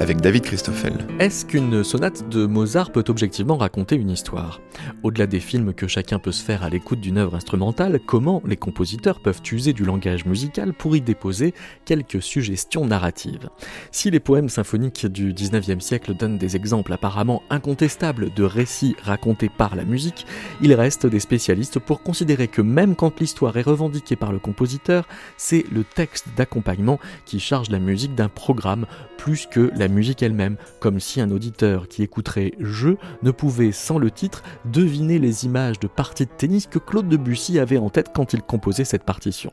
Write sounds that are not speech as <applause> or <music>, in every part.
avec David Christoffel. Est-ce qu'une sonate de Mozart peut objectivement raconter une histoire? Au-delà des films que chacun peut se faire à l'écoute d'une œuvre instrumentale, comment les compositeurs peuvent user du langage musical pour y déposer quelques suggestions narratives? Si les poèmes symphoniques du 19e siècle donnent des exemples apparemment incontestables de récits racontés par la musique, il reste des spécialistes pour considérer que même quand l'histoire est revendiquée par le compositeur, c'est le texte d'accompagnement qui charge la musique d'un programme plus que la musique elle-même, comme si un auditeur qui écouterait Je ne pouvait, sans le titre, deviner les images de parties de tennis que Claude Debussy avait en tête quand il composait cette partition.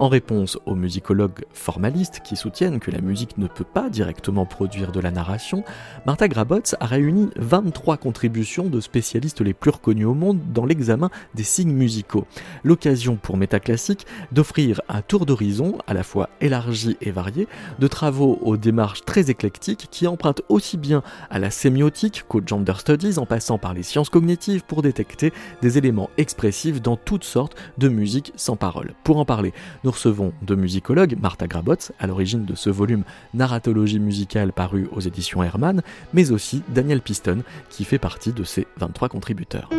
En réponse aux musicologues formalistes qui soutiennent que la musique ne peut pas directement produire de la narration, Martha Grabotz a réuni 23 contributions de spécialistes les plus reconnus au monde dans l'examen des signes musicaux. L'occasion pour Métaclassique d'offrir un tour d'horizon à la fois élargi et varié de travaux aux démarches très éclectiques qui emprunte aussi bien à la sémiotique qu'au gender studies en passant par les sciences cognitives pour détecter des éléments expressifs dans toutes sortes de musique sans parole. Pour en parler, recevons deux musicologues, Martha Grabotz, à l'origine de ce volume Narratologie musicale paru aux éditions Hermann, mais aussi Daniel Piston, qui fait partie de ces 23 contributeurs.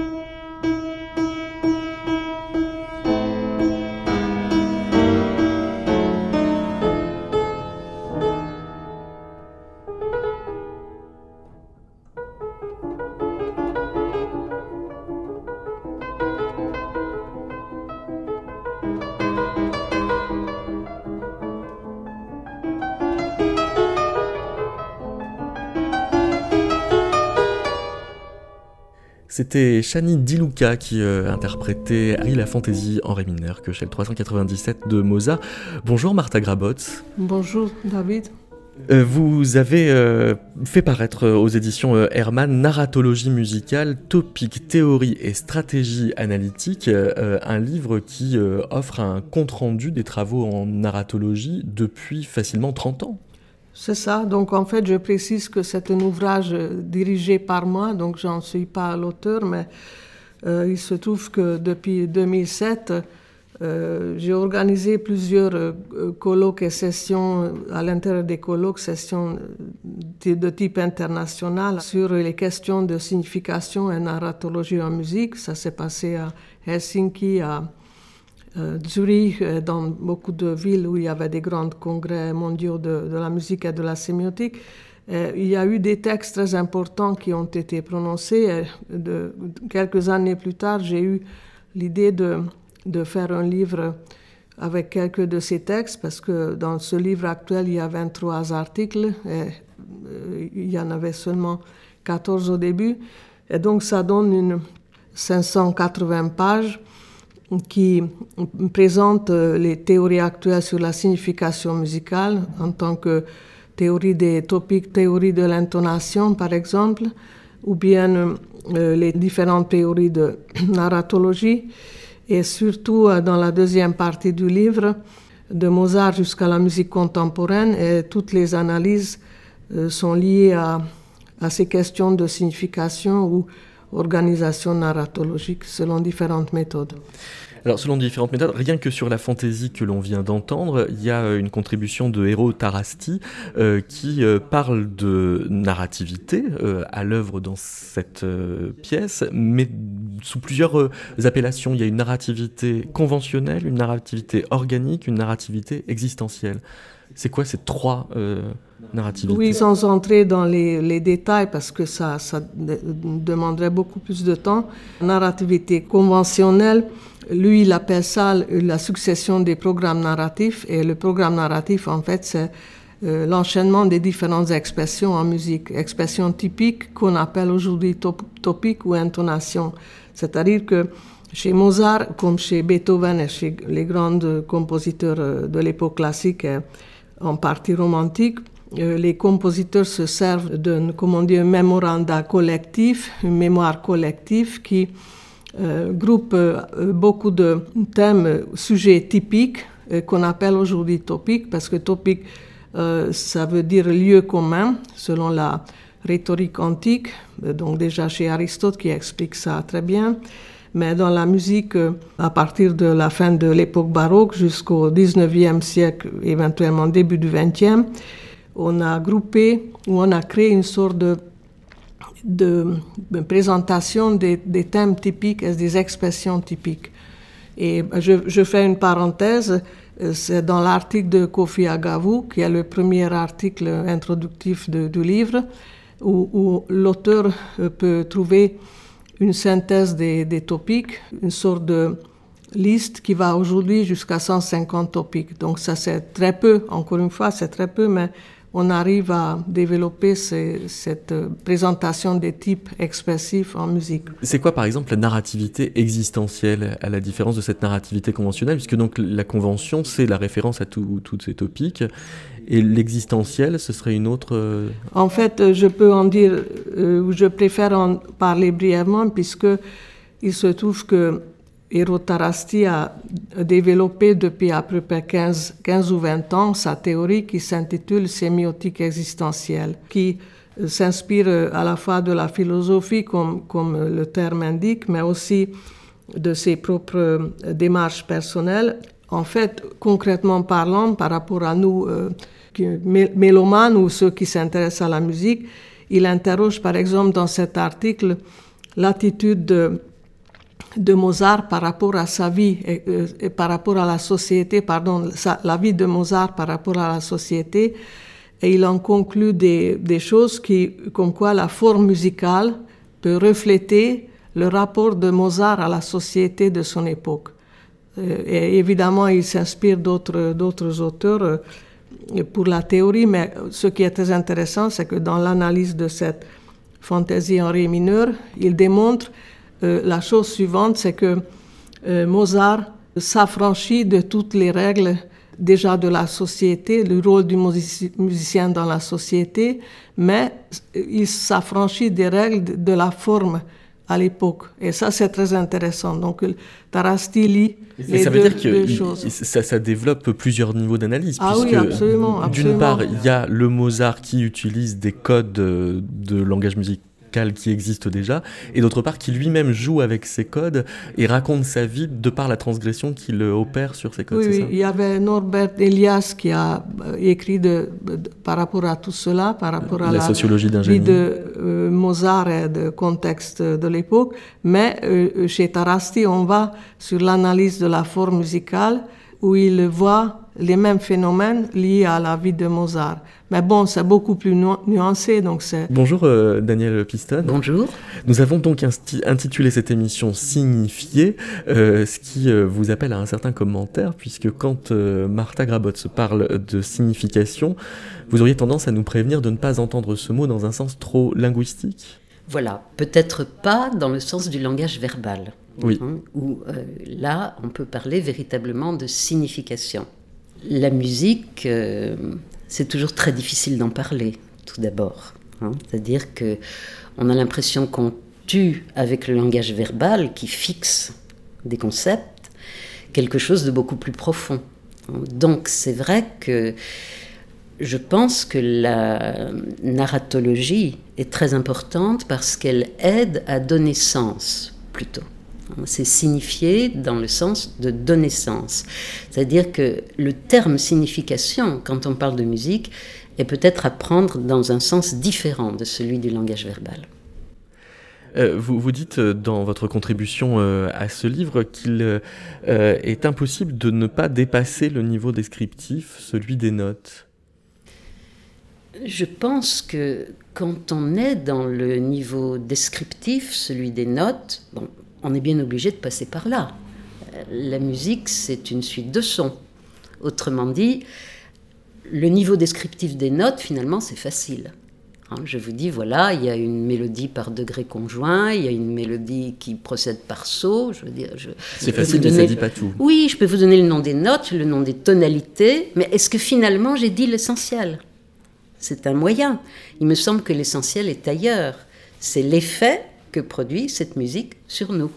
C'était Shani Diluca qui euh, interprétait Harry la fantaisie en ré mineur que chez le 397 de Mozart. Bonjour Martha Grabotz. Bonjour David. Euh, vous avez euh, fait paraître aux éditions Hermann Narratologie musicale, topic, théorie et stratégie analytique, un livre qui offre un compte-rendu des travaux en narratologie depuis facilement 30 ans. C'est ça. Donc, en fait, je précise que c'est un ouvrage dirigé par moi, donc j'en suis pas l'auteur, mais euh, il se trouve que depuis 2007, euh, j'ai organisé plusieurs euh, colloques et sessions à l'intérieur des colloques, sessions de type international sur les questions de signification et narratologie en musique. Ça s'est passé à Helsinki, à Zurich, euh, dans beaucoup de villes où il y avait des grands congrès mondiaux de, la musique et de la sémiotique, euh, il y a eu des textes très importants qui ont été prononcés. Quelques années plus tard, j'ai eu l'idée de, de, faire un livre avec quelques de ces textes, parce que dans ce livre actuel, il y a 23 articles, et il y en avait seulement 14 au début. Et donc, ça donne une 580 pages qui présente euh, les théories actuelles sur la signification musicale en tant que théorie des topiques, théorie de l'intonation par exemple, ou bien euh, les différentes théories de <clears throat> narratologie, et surtout euh, dans la deuxième partie du livre, de Mozart jusqu'à la musique contemporaine, et toutes les analyses sont liées à, ces questions de signification ou organisation narratologique selon différentes méthodes. Alors, selon différentes méthodes, rien que sur la fantaisie que l'on vient d'entendre, il y a euh, une contribution de Héros Tarasti euh, qui euh, parle de narrativité à l'œuvre dans cette pièce, mais sous plusieurs appellations. Il y a une narrativité conventionnelle, une narrativité organique, une narrativité existentielle. C'est quoi ces trois narrativités Oui, sans entrer dans les, détails, parce que ça, ça demanderait beaucoup plus de temps. Narrativité conventionnelle, lui, il appelle ça la succession des programmes narratifs. Et le programme narratif, en fait, c'est euh, l'enchaînement des différentes expressions en musique. Expressions typiques qu'on appelle aujourd'hui topiques ou intonation. C'est-à-dire que chez Mozart, comme chez Beethoven et chez les grands compositeurs euh, de l'époque classique, en partie romantique, euh, les compositeurs se servent d'un, comment dire, memoranda collectif, une mémoire collective qui euh, groupe euh, beaucoup de thèmes, sujets typiques qu'on appelle aujourd'hui topiques, parce que topique, ça veut dire lieu commun, selon la rhétorique antique, donc déjà chez Aristote qui explique ça très bien. Mais dans la musique, euh, à partir de la fin de l'époque baroque jusqu'au 19e siècle, éventuellement début du 20e, on a groupé ou on a créé une sorte de, présentation des, thèmes typiques et des expressions typiques. Et je, fais une parenthèse, euh, c'est dans l'article de Kofi Agavu, qui est le premier article introductif du livre, où, où l'auteur euh, peut trouver une synthèse des, des, topics, une sorte de liste qui va aujourd'hui jusqu'à 150 topics. Donc ça c'est très peu, encore une fois c'est très peu, mais on arrive à développer cette présentation des types expressifs en musique. C'est quoi par exemple la narrativité existentielle, à la différence de cette narrativité conventionnelle, puisque donc la convention c'est la référence à tous ces topics, et l'existentiel ce serait une autre... Euh, en fait, je peux en dire, euh, je préfère en parler brièvement, puisque il se trouve que Tarasti a développé depuis à peu près 15, 15 ou 20 ans sa théorie qui s'intitule sémiotique existentielle, qui euh, s'inspire euh, à la fois de la philosophie, comme, comme le terme indique, mais aussi de ses propres euh, démarches personnelles. En fait, concrètement parlant, par rapport à nous, mélomanes ou ceux qui s'intéressent à la musique, il interroge par exemple dans cet article l'attitude de Mozart par rapport à sa vie et, par rapport à la société, pardon, la vie de Mozart par rapport à la société. Et il en conclut des, choses qui, comme quoi la forme musicale peut refléter le rapport de Mozart à la société de son époque. Euh, et évidemment, il s'inspire d'autres, d'autres auteurs euh, pour la théorie, mais ce qui est très intéressant, c'est que dans l'analyse de cette fantaisie en ré mineur, il démontre euh, la chose suivante, c'est que euh, Mozart s'affranchit de toutes les règles déjà de la société, le rôle du musicien dans la société, mais il s'affranchit des règles de la forme à l'époque. Et ça, c'est très intéressant. Donc, Tarasti lit ça veut dire que ça, ça, développe plusieurs niveaux d'analyse. Ah oui, absolument. D'une part, il y a le Mozart qui utilise des codes de langage musical qui existe déjà, et d'autre part qui lui-même joue avec ces codes et raconte sa vie de par la transgression qu'il opère sur ces codes. Oui, oui. il y avait Norbert Elias qui a euh, écrit de, par rapport à tout cela, par rapport à la, sociologie d'un vie de euh, Mozart et de contexte de l'époque, mais euh, chez Tarasti, on va sur l'analyse de la forme musicale où il voit les mêmes phénomènes liés à la vie de Mozart. Mais bon, c'est beaucoup plus nuancé, donc c'est... Bonjour euh, Daniel Piston. Bonjour. Nous avons donc intitulé cette émission Signifier, euh, ce qui euh, vous appelle à un certain commentaire, puisque quand Martha Grabot se parle de signification, vous auriez tendance à nous prévenir de ne pas entendre ce mot dans un sens trop linguistique? Voilà, peut-être pas dans le sens du langage verbal. Oui. Hein, où là, on peut parler véritablement de signification. La musique c'est toujours très difficile d'en parler, tout d'abord. Hein. C'est-à-dire que on a l'impression qu'on tue avec le langage verbal qui fixe des concepts quelque chose de beaucoup plus profond. Donc c'est vrai que je pense que la narratologie est très importante parce qu'elle aide à donner sens plutôt. C'est signifier dans le sens de donner sens. C'est-à-dire que le terme signification, quand on parle de musique, est peut-être à prendre dans un sens différent de celui du langage verbal. Euh, vous, vous, dites euh, dans votre contribution euh, à ce livre qu'il est impossible de ne pas dépasser le niveau descriptif, celui des notes. Je pense que quand on est dans le niveau descriptif, celui des notes, bon, on est bien obligé de passer par là. La musique, c'est une suite de sons. Autrement dit, le niveau descriptif des notes, finalement, c'est facile. Hein, je vous dis, voilà, il y a une mélodie par degré conjoint, il y a une mélodie qui procède par saut. Je veux dire, c'est facile, donner... mais ça dit pas tout. Oui, je peux vous donner le nom des notes, le nom des tonalités, mais est-ce que finalement j'ai dit l'essentiel? C'est un moyen. Il me semble que l'essentiel est ailleurs. C'est l'effet que produit cette musique sur nous.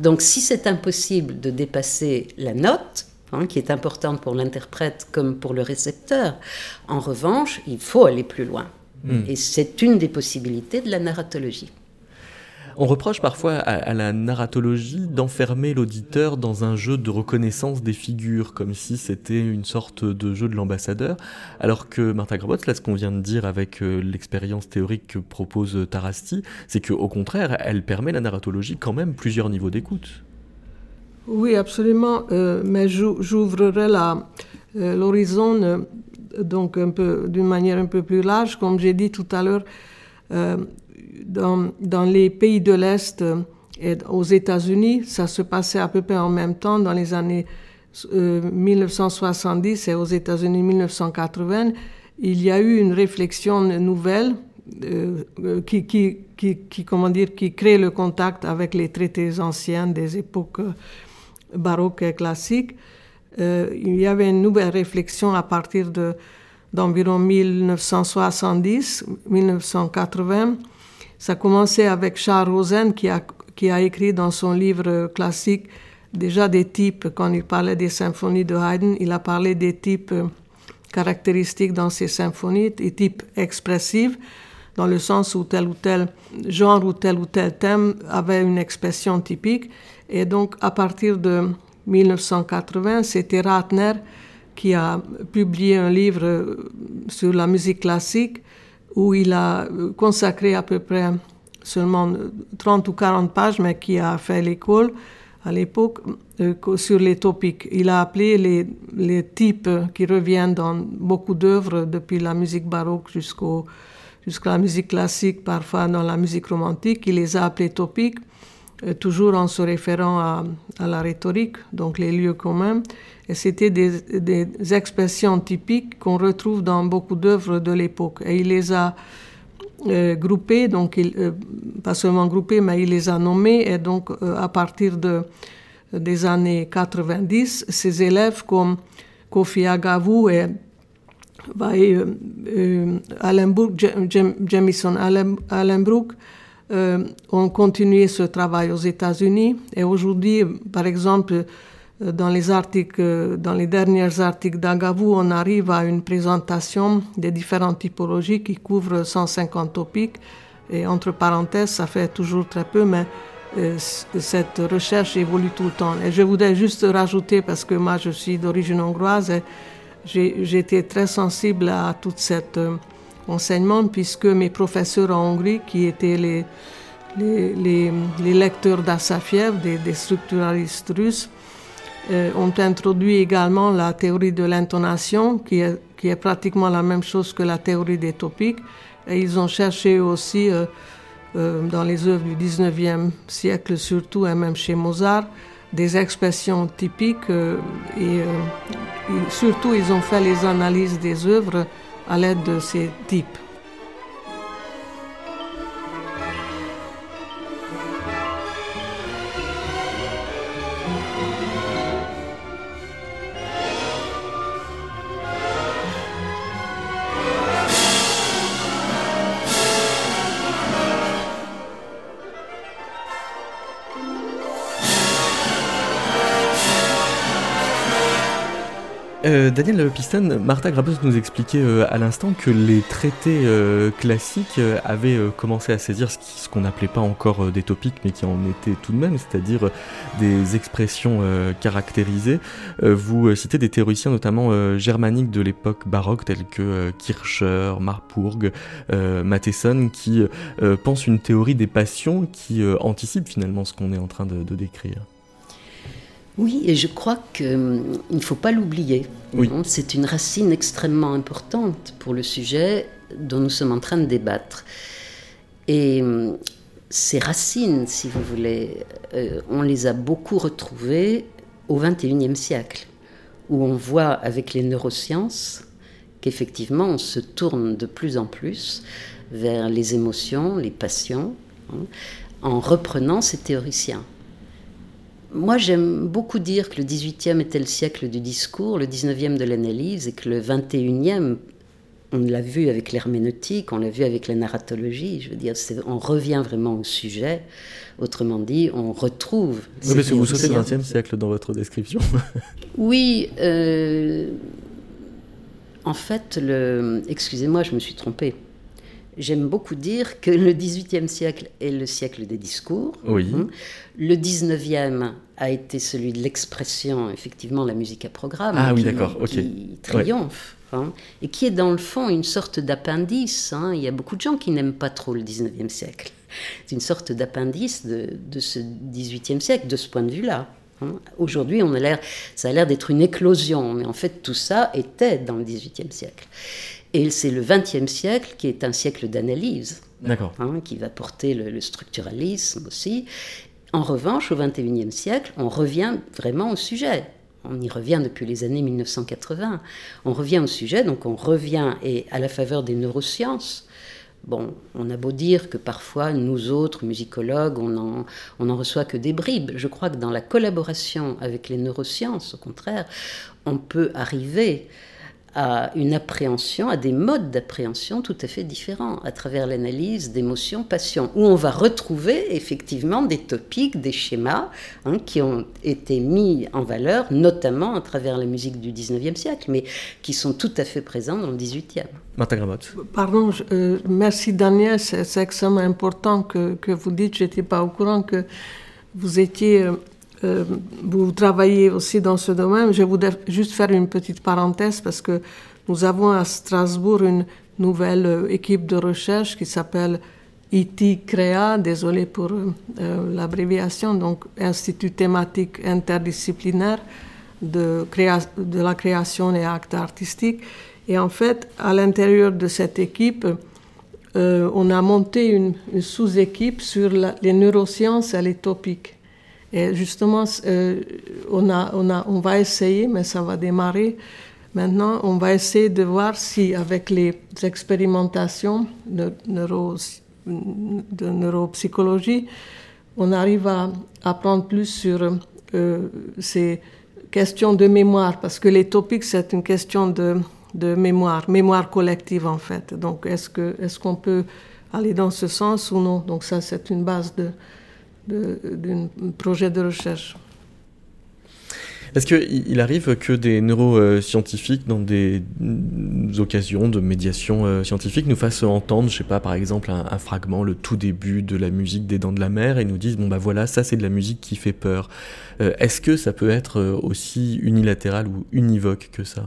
Donc si c'est impossible de dépasser la note, hein, qui est importante pour l'interprète comme pour le récepteur, en revanche, il faut aller plus loin. Hmm. Et c'est une des possibilités de la narratologie. On reproche parfois à, la narratologie d'enfermer l'auditeur dans un jeu de reconnaissance des figures, comme si c'était une sorte de jeu de l'ambassadeur, alors que Martha Grabot, là ce qu'on vient de dire avec euh, l'expérience théorique que propose Tarasti, c'est qu'au contraire, elle permet la narratologie quand même plusieurs niveaux d'écoute. Oui, absolument, euh, mais j'ouvrirai euh, l'horizon d'une manière un peu plus large, comme j'ai dit tout à l'heure dans, les pays de l'Est et aux États-Unis, ça se passait à peu près en même temps dans les années 1970 euh, et aux États-Unis 1980. Il y a eu une réflexion nouvelle euh, euh, qui, comment dire, qui crée le contact avec les traités anciens des époques baroques et classiques. il y avait une nouvelle réflexion à partir de, d'environ 1970-1980 ça a commencé avec Charles Rosen qui a, qui a écrit dans son livre classique déjà des types, quand il parlait des symphonies de Haydn, il a parlé des types caractéristiques dans ces symphonies, des types expressifs, dans le sens où tel ou tel genre ou tel ou tel thème avait une expression typique. Et donc, à partir de 1980, c'était Ratner qui a publié un livre sur la musique classique où il a consacré à peu près seulement 30 ou 40 pages, mais qui a fait l'école à l'époque euh, sur les topics. Il a appelé les, les types qui reviennent dans beaucoup d'œuvres, depuis la musique baroque jusqu'au, jusqu'à la musique classique, parfois dans la musique romantique, il les a appelés topiques, euh, toujours en se référant à, la rhétorique, donc les lieux communs. Et c'était des, expressions typiques qu'on retrouve dans beaucoup d'œuvres de l'époque. Et il les a euh, groupées, donc euh, pas seulement groupées, mais il les a nommées. Et donc, euh, à partir de, des années 90, ses élèves comme Kofi Agavu et, et Jamison Allenbrook ont continué ce travail aux États-Unis. Et aujourd'hui, par exemple, dans les articles, dans les derniers articles d'Agavu, on arrive à une présentation des différentes typologies qui couvrent 150 topiques. Et entre parenthèses, ça fait toujours très peu, mais euh, cette recherche évolue tout le temps. Et je voudrais juste rajouter, parce que moi je suis d'origine hongroise, et j'ai été très sensible à tout cet euh, enseignement, puisque mes professeurs en Hongrie, qui étaient les, les, lecteurs d'Assafiev, des, structuralistes russes, euh, ont introduit également la théorie de l'intonation, qui est, qui est pratiquement la même chose que la théorie des topiques. Ils ont cherché aussi, euh, euh, dans les œuvres du 19e siècle surtout, et même chez Mozart, des expressions typiques. et, et surtout, ils ont fait les analyses des œuvres à l'aide de ces types. Euh, Daniel Piston, Martha Grabus nous expliquait euh, à l'instant que les traités euh, classiques avaient commencé à saisir ce qu'on n'appelait pas encore des topiques, mais qui en étaient tout de même, c'est-à-dire des expressions caractérisées. vous citez des théoriciens notamment germaniques de l'époque baroque, tels que Kircher, Marburg, Matheson, qui pensent une théorie des passions qui anticipe finalement ce qu'on est en train de décrire. Oui, et je crois qu'il hum, ne faut pas l'oublier. C'est une racine extrêmement importante pour le sujet dont nous sommes en train de débattre. Et hum, ces racines, si vous voulez, euh, on les a beaucoup retrouvées au XXIe siècle, où on voit avec les neurosciences qu'effectivement on se tourne de plus en plus vers les émotions, les passions, hein, en reprenant ces théoriciens. Moi, j'aime beaucoup dire que le 18e était le siècle du discours, le 19e de l'analyse, et que le 21e, on l'a vu avec l'herméneutique, on l'a vu avec la narratologie. Je veux dire, on revient vraiment au sujet. Autrement dit, on retrouve. Oui, mais vous sautez le 20e siècle dans votre description. <laughs> oui. Euh, en fait, le... excusez-moi, je me suis trompée. J'aime beaucoup dire que le XVIIIe siècle est le siècle des discours. Oui. Hein. Le XIXe a été celui de l'expression, effectivement, la musique à programme. Ah oui, qui- d'accord, ok. Qui triomphe. hein, et qui est dans le fond une sorte d'appendice. hein. Il y a beaucoup de gens qui n'aiment pas trop le XIXe siècle. C'est une sorte d'appendice de, de ce XVIIIe siècle, de ce point de vue-là. Aujourd'hui, on a l'air, ça a l'air d'être une éclosion, mais en fait, tout ça était dans le XVIIIe siècle. Et c'est le XXe siècle qui est un siècle d'analyse hein, qui va porter le, le structuralisme aussi. En revanche, au XXIe siècle, on revient vraiment au sujet. On y revient depuis les années 1980. On revient au sujet, donc on revient et à la faveur des neurosciences. Bon, on a beau dire que parfois, nous autres, musicologues, on en, on en reçoit que des bribes. Je crois que dans la collaboration avec les neurosciences, au contraire, on peut arriver à une appréhension, à des modes d'appréhension tout à fait différents, à travers l'analyse d'émotions, passions, où on va retrouver effectivement des topiques, des schémas hein, qui ont été mis en valeur, notamment à travers la musique du 19e siècle, mais qui sont tout à fait présents dans le 18e. Martin Gramotte. Pardon, je- euh, merci Daniel, c'est c'est extrêmement important que, que vous dites, je n'étais pas au courant que vous étiez, euh, vous travaillez aussi dans ce domaine. Je voudrais juste faire une petite parenthèse parce que nous avons à Strasbourg une nouvelle euh, équipe de recherche qui s'appelle IT CREA, désolé pour euh, l'abréviation, donc Institut thématique interdisciplinaire de, la création et actes artistiques. Et en fait, à l'intérieur de cette équipe, on a monté une, sous-équipe sur les neurosciences et les topiques. Et justement, euh, on, va essayer, mais ça va démarrer. Maintenant, on va essayer de voir si, avec les expérimentations de, neuro, neuropsychologie, on arrive à apprendre plus sur euh, ces questions de mémoire, parce que les topics, c'est une question de, mémoire, mémoire collective en fait. Donc, est-ce qu'on peut aller dans ce sens ou non? Donc ça, c'est une base de- d'un projet de recherche. Est-ce qu'il il arrive que des neuroscientifiques, dans des mm, occasions de médiation euh, scientifique, nous fassent entendre, je sais pas, par exemple, un, un fragment, le tout début de la musique des Dents de la Mer, et nous disent, bon bah voilà, ça c'est de la musique qui fait peur. Euh, Est-ce que ça peut être euh, aussi unilatéral ou univoque que ça?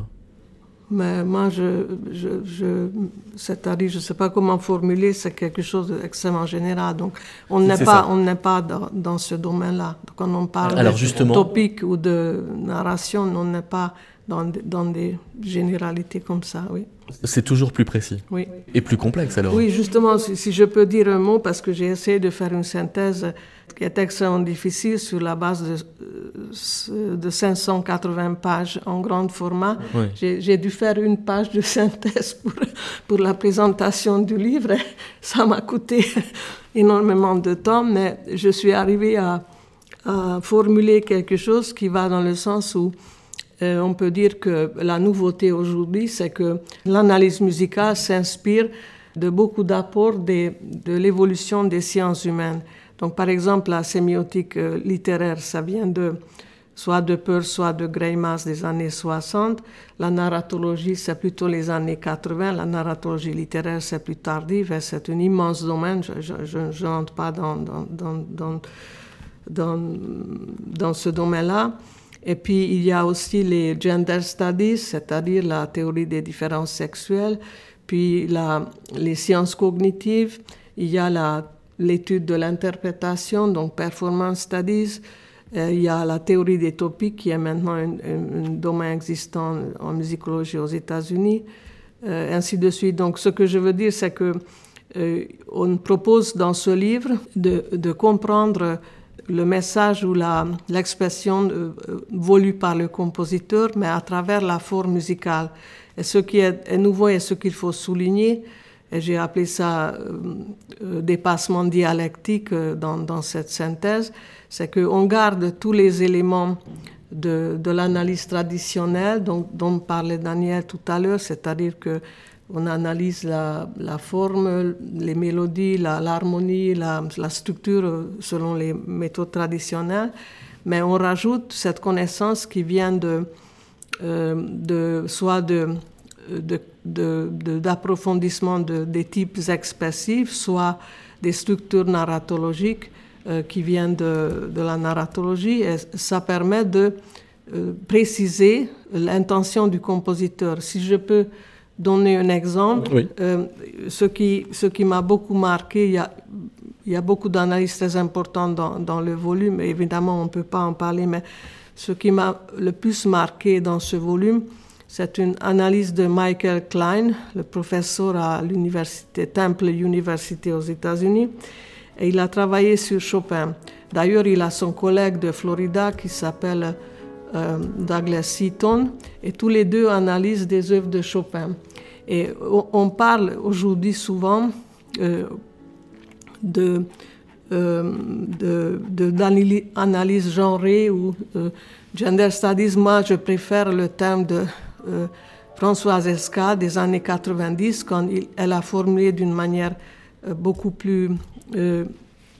Mais moi, je, je, je, c'est-à-dire, je ne sais pas comment formuler, c'est quelque chose d'extrêmement général. Donc, on n'est pas, ça. on n'est pas dans, dans ce domaine-là. Quand on parle Alors, de justement- topic ou de narration, on n'est pas dans, des- dans des généralités comme ça, oui. C'est toujours plus précis oui. et plus complexe alors. Oui, justement, si, si je peux dire un mot, parce que j'ai essayé de faire une synthèse qui est extrêmement difficile sur la base de, euh, de 580 pages en grand format. Oui. J'ai dû faire une page de synthèse pour, pour la présentation du livre. <laughs> Ça m'a coûté <laughs> énormément de temps, mais je suis arrivée à, à formuler quelque chose qui va dans le sens où euh, on peut dire que la nouveauté aujourd'hui, c'est que l'analyse musicale s'inspire de beaucoup d'apports de l'évolution des sciences humaines. Donc, par exemple, la sémiotique euh, littéraire, ça vient de soit de Peirce, soit de Greimas des années 60. La narratologie, c'est plutôt les années 80. La narratologie littéraire, c'est plus tardif et c'est un immense domaine. Je n'entre pas dans, dans, dans, dans ce domaine-là. Et puis, il y a aussi les gender studies, c'est-à-dire la théorie des différences sexuelles, puis la, les sciences cognitives, il y a la- l'étude de l'interprétation, donc performance studies, Euh, il y a la théorie des topiques qui est maintenant un, domaine existant en musicologie aux États-Unis, euh, ainsi de suite. Donc, ce que je veux dire, c'est que euh, on propose dans ce livre de, comprendre le message ou l'expression euh, voulue par le compositeur, mais à travers la forme musicale. Et ce qui est, est nouveau et ce qu'il faut souligner, j'ai appelé ça euh, euh, dépassement dialectique euh, dans, cette synthèse, c'est qu'on garde tous les éléments de, l'analyse traditionnelle dont, parlait Daniel tout à l'heure, c'est-à-dire que on analyse la, forme, les mélodies, l'harmonie, la, structure selon les méthodes traditionnelles, mais on rajoute cette connaissance qui vient de, de soit de d'approfondissement de, des types expressifs, soit des structures narratologiques euh, qui viennent de, la narratologie. Et ça permet de euh, préciser l'intention du compositeur. Si je peux donner un exemple, euh, ce qui, ce qui m'a beaucoup marqué, il y a, il y a beaucoup d'analyses très importantes dans, dans, le volume, évidemment on ne peut pas en parler, mais ce qui m'a le plus marqué dans ce volume, c'est une analyse de Michael Klein, le professeur à l'université Temple University aux États-Unis, et il a travaillé sur Chopin. D'ailleurs, il a son collègue de Florida qui s'appelle euh, Douglas Seaton, et tous les deux analysent des œuvres de Chopin. Et on parle aujourd'hui souvent euh, de euh, d'analyse genrée ou euh, gender studies. Moi, je préfère le terme de euh, Françoise Esca des années 90, quand elle a formulé d'une manière euh, beaucoup plus euh,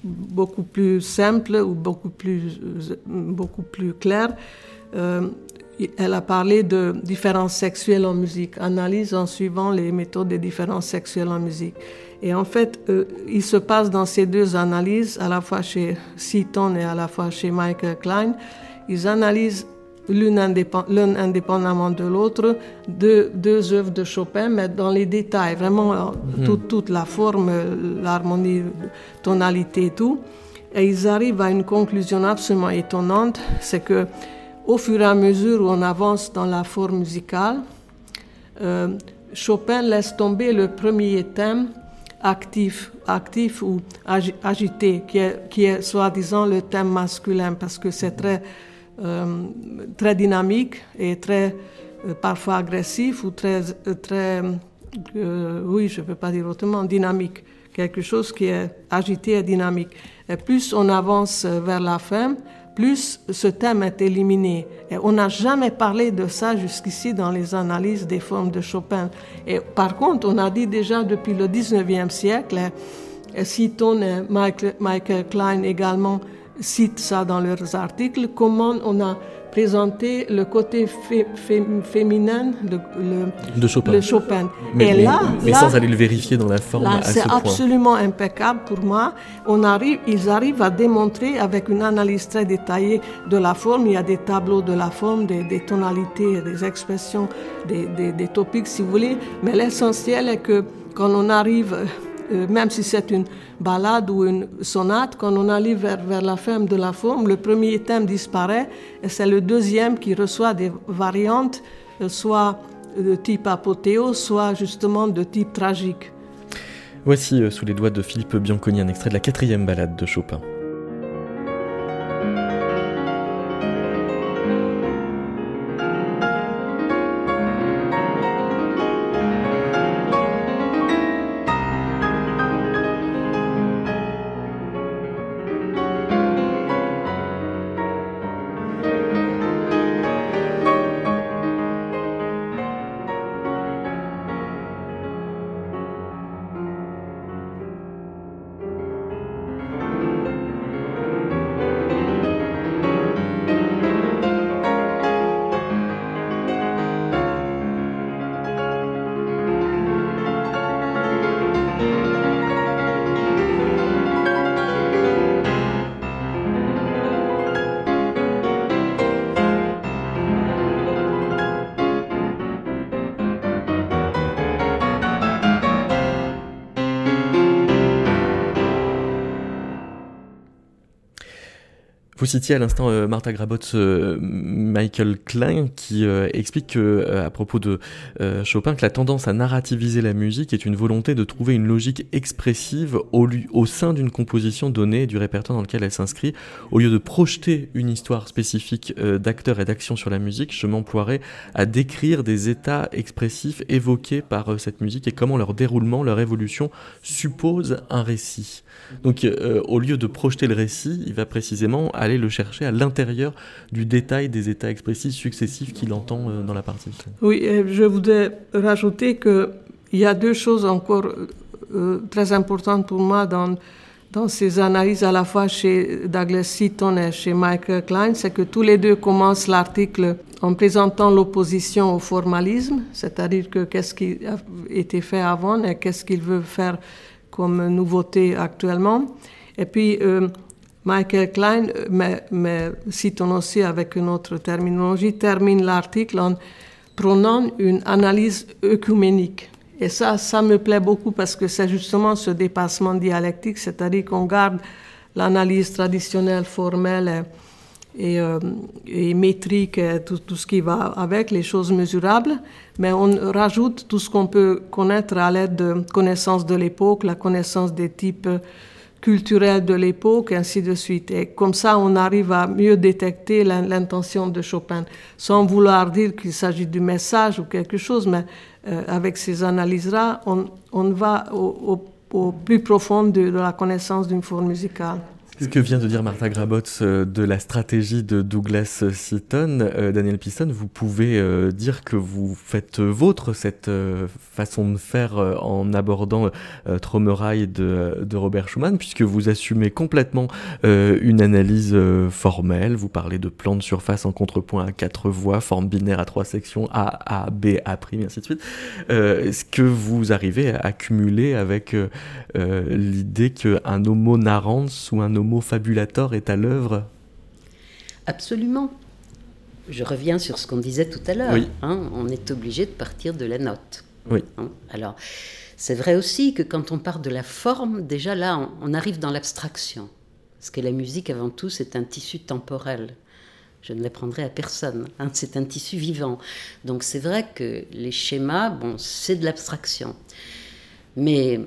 beaucoup plus simple ou beaucoup plus beaucoup plus claire. elle a parlé de différences sexuelles en musique, analyse en suivant les méthodes des différences sexuelles en musique. Et en fait, il se passe dans ces deux analyses, à la fois chez Seaton et à la fois chez Michael Klein, ils analysent l'un indépendamment de l'autre, deux, deux œuvres de Chopin, mais dans les détails, vraiment euh, mhm. toute la forme, l'harmonie, tonalité et tout. Et ils arrivent à une conclusion absolument étonnante, c'est que au fur et à mesure où on avance dans la forme musicale, euh, Chopin laisse tomber le premier thème actif, actif ou agité, qui est, qui est soi-disant le thème masculin, parce que c'est très, euh, très dynamique et très euh, parfois agressif ou très, très euh, oui, je ne peux pas dire autrement, dynamique. Quelque chose qui est agité et dynamique. Et plus on avance vers la fin, plus ce thème est éliminé. Et on n'a jamais parlé de ça jusqu'ici dans les analyses des formes de Chopin. Et par contre, on a dit déjà depuis le 19e siècle, et et Michael, Michael Klein également citent ça dans leurs articles, comment on a présenter le côté féminin de, le, de Chopin. Le Chopin. Mais, Et là, mais, sans aller le vérifier dans la forme C'est absolument impeccable pour moi. On arrive, ils arrivent à démontrer avec une analyse très détaillée de la forme. Il y a des tableaux de la forme, des, des tonalités, des expressions, des, des, des topics, si vous voulez. Mais l'essentiel est que quand on arrive même si c'est une ballade ou une sonate, quand on arrive vers, vers, la fin de la forme, le premier thème disparaît et c'est le deuxième qui reçoit des variantes, euh, soit de type apothéose, soit justement de type tragique. Voici euh, sous les doigts de Philippe Bianconi un extrait de la quatrième ballade de Chopin. Citiez à l'instant euh, Martha Grabot, euh, Michael Klein, qui euh, explique que, à propos de Chopin que la tendance à narrativiser la musique est une volonté de trouver une logique expressive au, au sein d'une composition donnée du répertoire dans lequel elle s'inscrit. Au lieu de projeter une histoire spécifique d'acteurs et d'actions sur la musique, je m'emploierai à décrire des états expressifs évoqués par cette musique et comment leur déroulement, leur évolution suppose un récit. Donc au lieu de projeter le récit, il va précisément aller le chercher à l'intérieur du détail des états expressifs successifs qu'il entend euh, dans la partie. Oui, je voudrais rajouter qu'il y a deux choses encore euh, très importantes pour moi dans, dans ces analyses à la fois chez Douglas Seaton et chez Michael Klein, c'est que tous les deux commencent l'article en présentant l'opposition au formalisme, c'est-à-dire que qu'est-ce qui a été fait avant et qu'est-ce qu'il veut faire comme nouveauté actuellement. Et puis, euh, Michael Klein, mais, mais Seaton aussi avec une autre terminologie, termine l'article en prônant une analyse œcuménique. Et ça, ça me plaît beaucoup parce que c'est justement ce dépassement dialectique, c'est-à-dire qu'on garde l'analyse traditionnelle, formelle et, euh, métrique, et tout, ce qui va avec, les choses mesurables, mais on rajoute tout ce qu'on peut connaître à l'aide de connaissances de l'époque, la connaissance des types culturels de l'époque, ainsi de suite. Et comme ça, on arrive à mieux détecter l'intention de Chopin, sans vouloir dire qu'il s'agit du message ou quelque chose, mais euh, avec ces analyses-là, on, on, va au, plus profond de la connaissance d'une forme musicale. Ce que vient de dire Martha Grabots euh, de la stratégie de Douglas Seaton, euh, Daniel Piston, vous pouvez euh, dire que vous faites vôtre cette façon de faire en abordant Tromeraille de, de, Robert Schumann, puisque vous assumez complètement une analyse formelle. Vous parlez de plan de surface en contrepoint à quatre voix, forme binaire à trois sections, A, A, B, A', ainsi de suite. Est-ce que vous arrivez à accumuler avec l'idée qu'un homo narrans ou un homo homo fabulator est à l'œuvre Absolument. Je reviens sur ce qu'on disait tout à l'heure. Oui. Hein, on est obligé de partir de la note. Oui. Hein, alors, c'est vrai aussi que quand on part de la forme, déjà là, on, on arrive dans l'abstraction. Parce que la musique, avant tout, c'est un tissu temporel. Je ne l'apprendrai à personne. Hein, c'est un tissu vivant. Donc c'est vrai que les schémas, bon, c'est de l'abstraction. Mais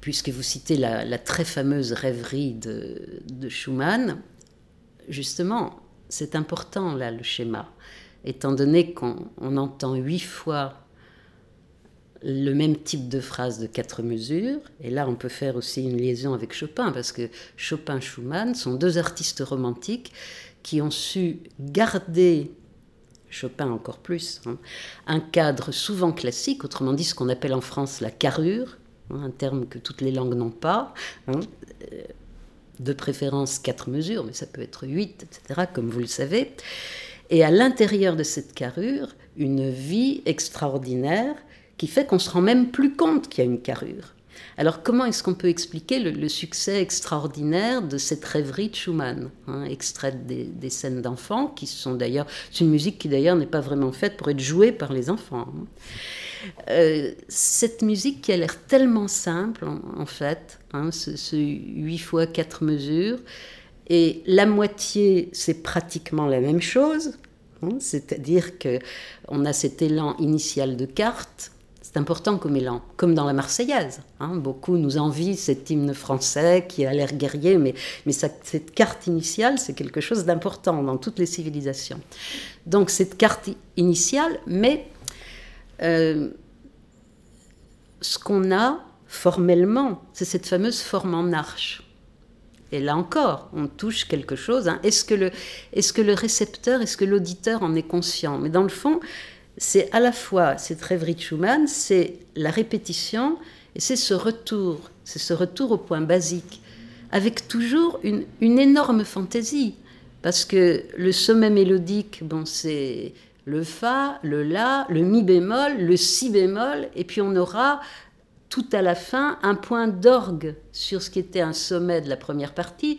puisque vous citez la, très fameuse rêverie de, de Schumann, justement, c'est important là le schéma, étant donné qu'on entend huit fois le même type de phrase de quatre mesures, et là on peut faire aussi une liaison avec Chopin, parce que Chopin et Schumann sont deux artistes romantiques qui ont su garder Chopin encore plus, hein, un cadre souvent classique, autrement dit ce qu'on appelle en France la carrure, un terme que toutes les langues n'ont pas. Hein. De préférence quatre mesures, mais ça peut être huit, etc., comme vous le savez. Et à l'intérieur de cette carrure, une vie extraordinaire qui fait qu'on se rend même plus compte qu'il y a une carrure. Alors comment est-ce qu'on peut expliquer le, succès extraordinaire de cette rêverie de Schumann, hein, extraite des, scènes d'enfants, qui sont d'ailleurs, c'est une musique qui d'ailleurs n'est pas vraiment faite pour être jouée par les enfants. Hein. Euh, cette musique qui a l'air tellement simple, en, fait, hein, ce, ce 8 fois 4 mesures, et la moitié, c'est pratiquement la même chose, hein, c'est-à-dire qu'on a cet élan initial de carte, c'est important comme élan, comme dans la Marseillaise. Hein. Beaucoup nous envient cet hymne français qui a l'air guerrier, mais, cette carte initiale, c'est quelque chose d'important dans toutes les civilisations. Donc cette carte initiale, mais euh, ce qu'on a formellement, c'est cette fameuse forme en arche. Et là encore, on touche quelque chose. Hein. Est-ce que, le, récepteur, est-ce que l'auditeur en est conscient? Mais dans le fond, c'est à la fois cette rêverie de Schumann, c'est la répétition, et c'est ce retour, c'est ce retour au point basique, avec toujours une, une énorme fantaisie. Parce que le sommet mélodique, bon, c'est le Fa, le La, le Mi bémol, le Si bémol, et puis on aura tout à la fin un point d'orgue sur ce qui était un sommet de la première partie,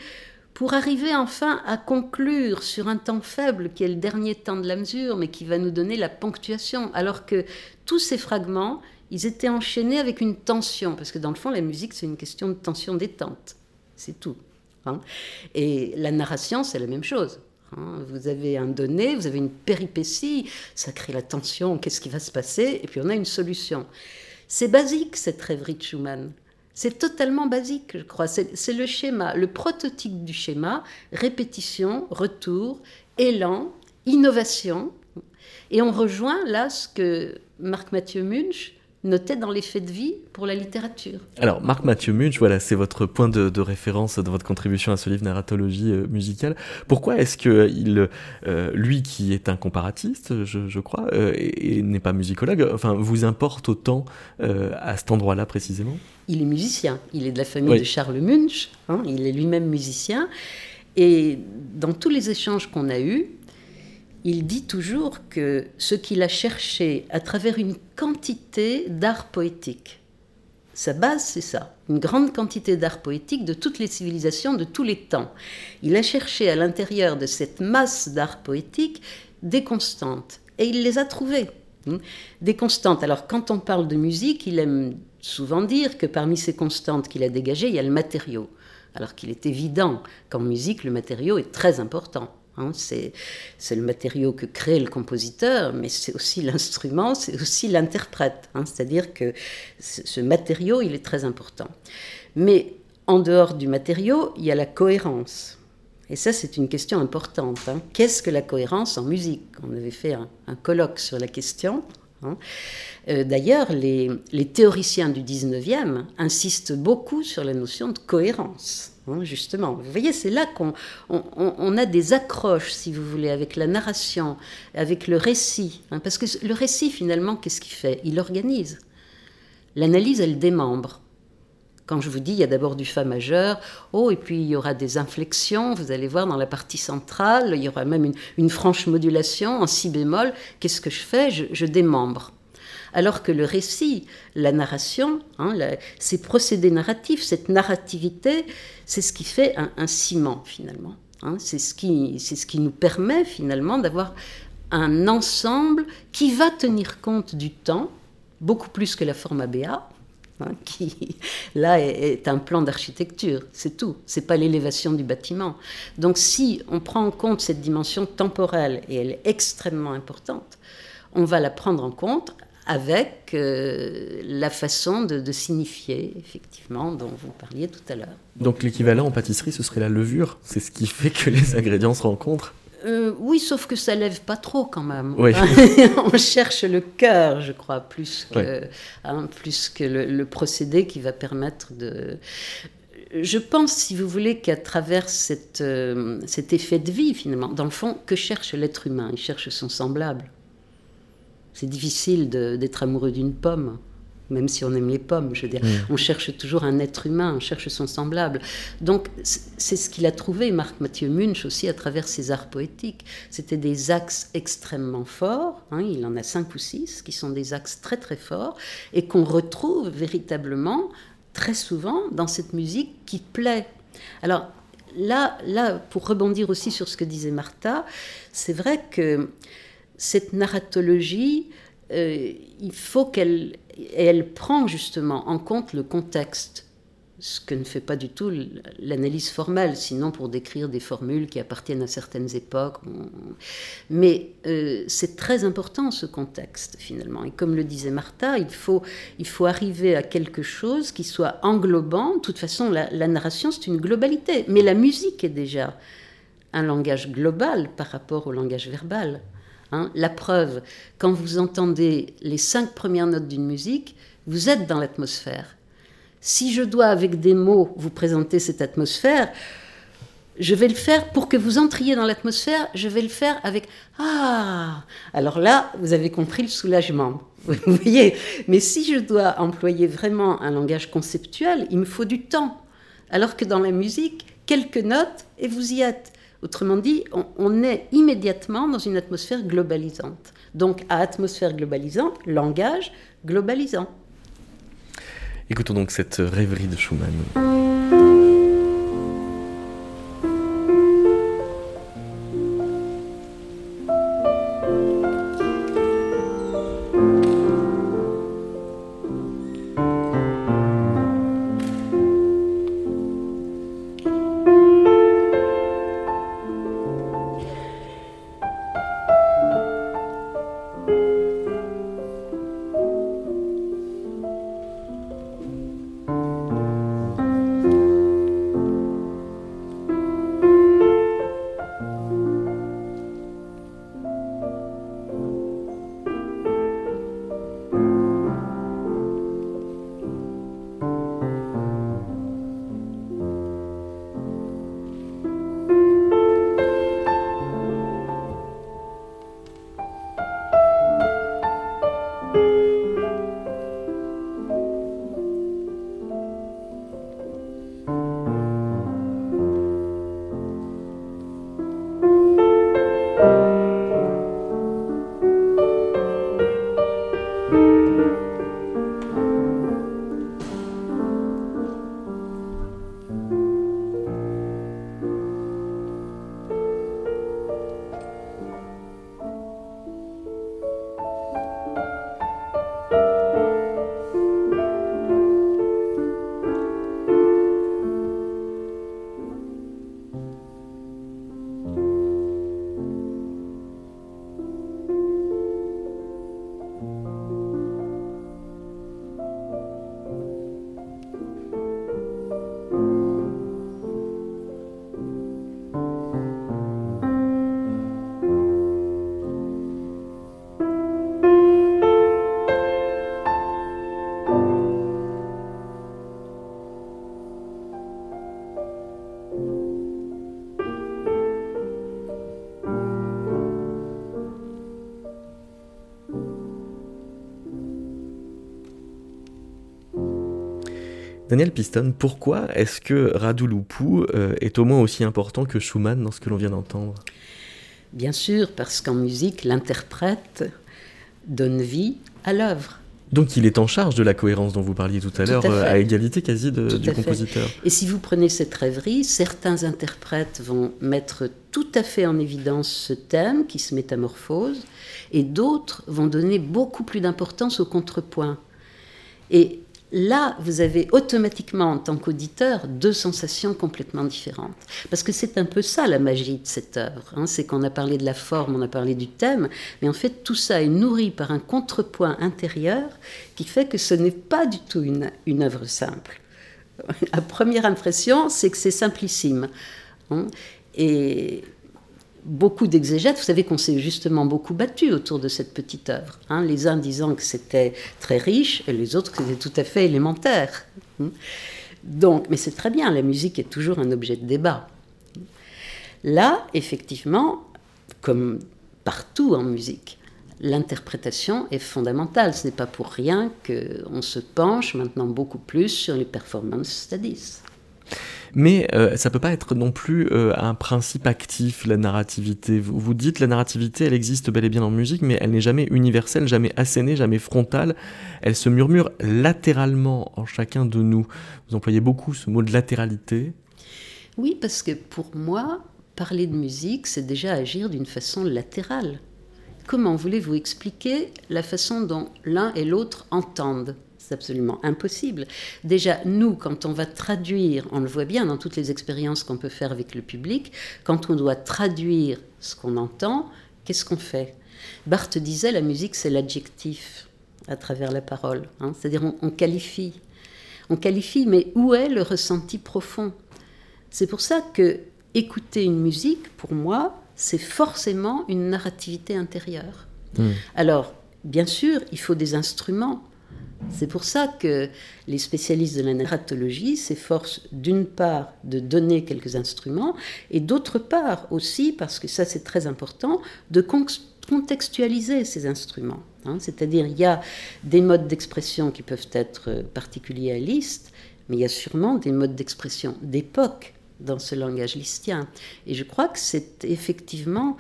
pour arriver enfin à conclure sur un temps faible qui est le dernier temps de la mesure, mais qui va nous donner la ponctuation, alors que tous ces fragments, ils étaient enchaînés avec une tension, parce que dans le fond, la musique, c'est une question de tension détente, c'est tout. Hein Et la narration, c'est la même chose. Hein, vous avez un donné, vous avez une péripétie, ça crée la tension, qu'est-ce qui va se passer, et puis on a une solution. C'est basique cette rêverie de Schumann. C'est totalement basique, je crois. C'est le schéma, le prototype du schéma, répétition, retour, élan, innovation. Et on rejoint là ce que Marc Mathieu Munch notait dans les faits de vie pour la littérature. Alors, Marc Mathieu Munch, voilà, c'est votre point de, référence dans votre contribution à ce livre Narratologie euh, musicale. Pourquoi est-ce que il, euh, lui qui est un comparatiste, je, crois, euh, et, n'est pas musicologue, enfin, vous importe autant à cet endroit-là précisément? Il est musicien. Il est de la famille de Charles Munch. Hein, il est lui-même musicien. Et dans tous les échanges qu'on a eus, il dit toujours que ce qu'il a cherché à travers une quantité d'art poétique, sa base c'est ça, une grande quantité d'art poétique de toutes les civilisations, de tous les temps. Il a cherché à l'intérieur de cette masse d'art poétique des constantes, et il les a trouvées. Hein. Des constantes. Alors quand on parle de musique, il aime souvent dire que parmi ces constantes qu'il a dégagées, il y a le matériau. Alors qu'il est évident qu'en musique, le matériau est très important. Hein, c'est, le matériau que crée le compositeur, mais c'est aussi l'instrument, c'est aussi l'interprète. Hein. c'est-à-dire que ce matériau, il est très important. Mais en dehors du matériau, il y a la cohérence. Et ça, c'est une question importante. Hein. Qu'est-ce que la cohérence en musique? On avait fait un, colloque sur la question. Euh, d'ailleurs, les, les, théoriciens du 19e insistent beaucoup sur la notion de cohérence. Hein, justement. Vous voyez, c'est là qu'on on, a des accroches, si vous voulez, avec la narration, avec le récit. Hein, parce que le récit, finalement, qu'est-ce qu'il fait? Il organise. L'analyse, elle démembre. Quand je vous dis, il y a d'abord du Fa majeur, oh, et puis il y aura des inflexions, vous allez voir dans la partie centrale, il y aura même une, franche modulation en si bémol. Qu'est-ce que je fais? Je démembre. Alors que le récit, la narration, hein, ces procédés narratifs, cette narrativité, c'est ce qui fait un, ciment finalement. Hein. c'est ce, qui, ce qui nous permet finalement d'avoir un ensemble qui va tenir compte du temps, beaucoup plus que la forme ABA, hein, qui là est, un plan d'architecture, c'est tout, c'est pas l'élévation du bâtiment. Donc si on prend en compte cette dimension temporelle, et elle est extrêmement importante, on va la prendre en compte avec euh, la façon de, signifier, effectivement, dont vous parliez tout à l'heure. Donc l'équivalent en pâtisserie, ce serait la levure C'est ce qui fait que les ingrédients se rencontrent euh, oui, sauf que ça lève pas trop quand même. <laughs> On cherche le cœur, je crois, plus que, hein, plus que le, procédé qui va permettre de. Je pense, si vous voulez, qu'à travers cette, euh, cet effet de vie, finalement, dans le fond, que cherche l'être humain? Il cherche son semblable. C'est difficile d'être amoureux d'une pomme, même si on aime les pommes. Je veux dire, mm. on cherche toujours un être humain, on cherche son semblable. Donc, c'est ce qu'il a trouvé, Marc Mathieu Munch, aussi à travers ses arts poétiques. C'était des axes extrêmement forts. Hein, il en a cinq ou six qui sont des axes très très forts et qu'on retrouve véritablement très souvent dans cette musique qui plaît. Alors là, là, pour rebondir aussi sur ce que disait Martha, c'est vrai que cette narratologie, euh, il faut qu'elle elle prend justement en compte le contexte, ce que ne fait pas du tout l'analyse formelle, sinon pour décrire des formules qui appartiennent à certaines époques. Mais euh, c'est très important ce contexte finalement. Et comme le disait Martha, il faut, il faut arriver à quelque chose qui soit englobant. De toute façon, la, la narration, c'est une globalité. Mais la musique est déjà un langage global par rapport au langage verbal. Hein, la preuve, quand vous entendez les cinq premières notes d'une musique, vous êtes dans l'atmosphère. Si je dois, avec des mots, vous présenter cette atmosphère, je vais le faire pour que vous entriez dans l'atmosphère, je vais le faire avec Ah Alors là, vous avez compris le soulagement. <laughs> Vous voyez Mais si je dois employer vraiment un langage conceptuel, il me faut du temps. Alors que dans la musique, quelques notes et vous y êtes. Autrement dit, on, est immédiatement dans une atmosphère globalisante. Donc à atmosphère globalisante, langage globalisant. Écoutons donc cette rêverie de Schumann. Daniel Piston, pourquoi est-ce que Radu Lupu euh, est au moins aussi important que Schumann dans ce que l'on vient d'entendre? Bien sûr, parce qu'en musique, l'interprète donne vie à l'œuvre. Donc il est en charge de la cohérence dont vous parliez tout à l'heure, euh, à, égalité quasi du compositeur. Et si vous prenez cette rêverie, certains interprètes vont mettre tout à fait en évidence ce thème qui se métamorphose, et d'autres vont donner beaucoup plus d'importance au contrepoint. Et là, vous avez automatiquement, en tant qu'auditeur, deux sensations complètement différentes. Parce que c'est un peu ça la magie de cette œuvre. Hein. c'est qu'on a parlé de la forme, on a parlé du thème, mais en fait, tout ça est nourri par un contrepoint intérieur qui fait que ce n'est pas du tout une, œuvre simple. <laughs> La première impression, c'est que c'est simplissime. Hein. et beaucoup d'exégètes, vous savez qu'on s'est justement beaucoup battu autour de cette petite œuvre, hein. les uns disant que c'était très riche et les autres que c'était tout à fait élémentaire. Hein. Donc, mais c'est très bien, la musique est toujours un objet de débat. Là, effectivement, comme partout en musique, l'interprétation est fondamentale. Ce n'est pas pour rien qu'on se penche maintenant beaucoup plus sur les performance studies. Mais euh, ça peut pas être non plus euh, un principe actif, la narrativité. Vous, vous dites la narrativité, elle existe bel et bien en musique, mais elle n'est jamais universelle, jamais assénée, jamais frontale. Elle se murmure latéralement en chacun de nous. Vous employez beaucoup ce mot de latéralité. Oui, parce que pour moi, parler de musique, c'est déjà agir d'une façon latérale. Comment voulez-vous expliquer la façon dont l'un et l'autre entendent? Absolument impossible. Déjà, nous, quand on va traduire, on le voit bien dans toutes les expériences qu'on peut faire avec le public, quand on doit traduire ce qu'on entend, qu'est-ce qu'on fait? Barthes disait la musique, c'est l'adjectif à travers la parole. Hein. C'est-à-dire, on, on qualifie. On qualifie, mais où est le ressenti profond? C'est pour ça que écouter une musique, pour moi, c'est forcément une narrativité intérieure. Hmm. Alors, bien sûr, il faut des instruments c'est pour ça que les spécialistes de la narratologie s'efforcent d'une part de donner quelques instruments et d'autre part aussi, parce que ça c'est très important, de contextualiser ces instruments. Hein. C'est-à-dire il y a des modes d'expression qui peuvent être particuliers à Liszt, mais il y a sûrement des modes d'expression d'époque dans ce langage listien. Et je crois que c'est effectivement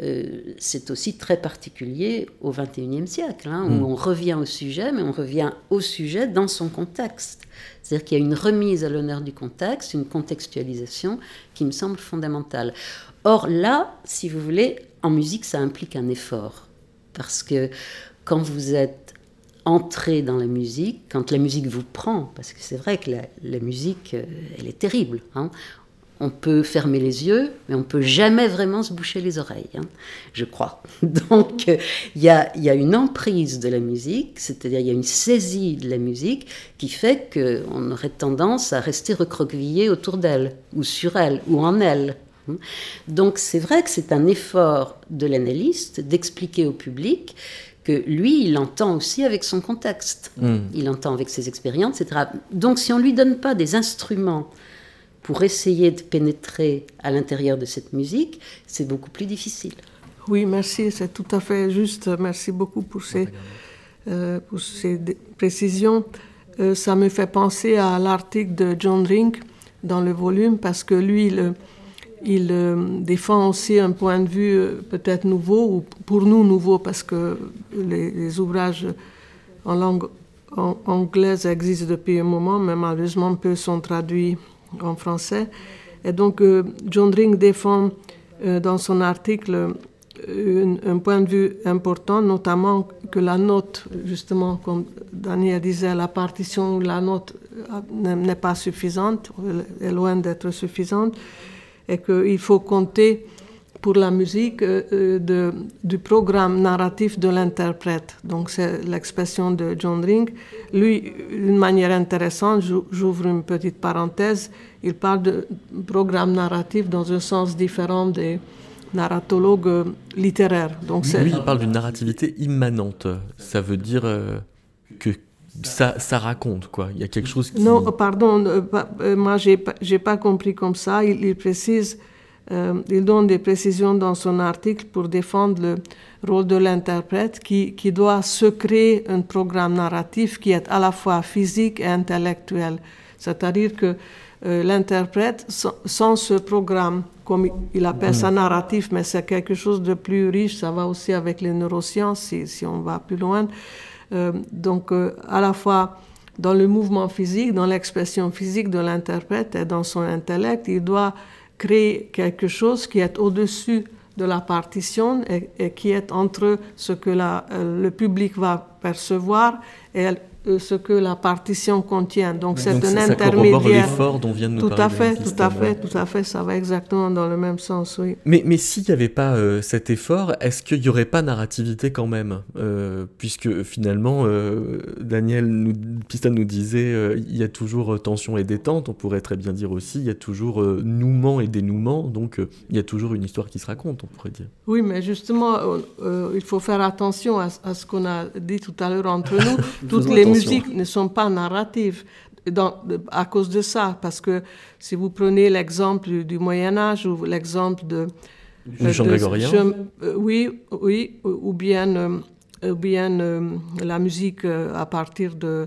euh, c'est aussi très particulier au XXIe siècle, hein, où mm. on revient au sujet, mais on revient au sujet dans son contexte. C'est-à-dire qu'il y a une remise à l'honneur du contexte, une contextualisation qui me semble fondamentale. Or là, si vous voulez, en musique, ça implique un effort. Parce que quand vous êtes entré dans la musique, quand la musique vous prend, parce que c'est vrai que la, musique, euh, elle est terrible. Hein on peut fermer les yeux, mais on peut jamais vraiment se boucher les oreilles, hein, je crois. <laughs> Donc, il y, a, une emprise de la musique, c'est-à-dire il y a une saisie de la musique qui fait qu'on aurait tendance à rester recroquevillé autour d'elle, ou sur elle, ou en elle. Donc, c'est vrai que c'est un effort de l'analyste d'expliquer au public que lui, il entend aussi avec son contexte, hmm. il entend avec ses expériences, etc. Donc, si on ne lui donne pas des instruments pour essayer de pénétrer à l'intérieur de cette musique, c'est beaucoup plus difficile. Oui, merci, c'est tout à fait juste. Merci beaucoup pour ces, euh, précisions. Euh, ça me fait penser à l'article de John Rink dans le volume, parce que lui, il, il euh, défend aussi un point de vue peut-être nouveau, ou pour nous nouveau, parce que les, ouvrages en langue anglaise existent depuis un moment, mais malheureusement peu sont traduits en français. Et donc, euh, John Ring défend euh, dans son article euh, un, point de vue important, notamment que la note, justement, comme Daniel disait, la partition, la note n'est pas suffisante, est loin d'être suffisante, et qu'il faut compter pour la musique euh, de, du programme narratif de l'interprète. Donc c'est l'expression de John Ring. Lui, d'une manière intéressante, j'ouvre une petite parenthèse, il parle de programme narratif dans un sens différent des narratologues littéraires. Donc Lui, il parle d'une narrativité immanente. Ça veut dire euh, que ça, ça, raconte, quoi. Il y a quelque chose qui... Non, pardon, euh, moi, j'ai pas, pas compris comme ça. Il, il précise euh, il donne des précisions dans son article pour défendre le rôle de l'interprète qui, qui, doit se créer un programme narratif qui est à la fois physique et intellectuel. C'est-à-dire que euh, l'interprète, sans, ce programme, comme il appelle ça narratif, mais c'est quelque chose de plus riche, ça va aussi avec les neurosciences si, si on va plus loin. Euh, donc, à la fois dans le mouvement physique, dans l'expression physique de l'interprète et dans son intellect, il doit créer quelque chose qui est au-dessus de la partition et, qui est entre ce que la, le public va percevoir et euh, ce que la partition contient. Donc c'est un intermédiaire. dont vient de tout à fait, tout à fait, tout à fait. Ça va exactement dans le même sens, oui. Mais, mais s'il n'y avait pas euh, cet effort, est-ce qu'il n'y aurait pas narrativité quand même euh, Puisque finalement, Daniel nous, Pista nous disait, il y a toujours tension et détente. On pourrait très bien dire aussi, il y a toujours nouement et dénouement. Donc il y a toujours une histoire qui se raconte, on pourrait dire. Oui, mais justement, il faut faire attention à, à ce qu'on a dit tout à l'heure entre nous. <laughs> Toutes les musiques ne sont pas narratives à cause de ça, parce que si vous prenez l'exemple du Moyen Âge ou l'exemple de... Du chant grégorien euh, Oui, oui, ou bien, euh, bien euh, la musique à partir de,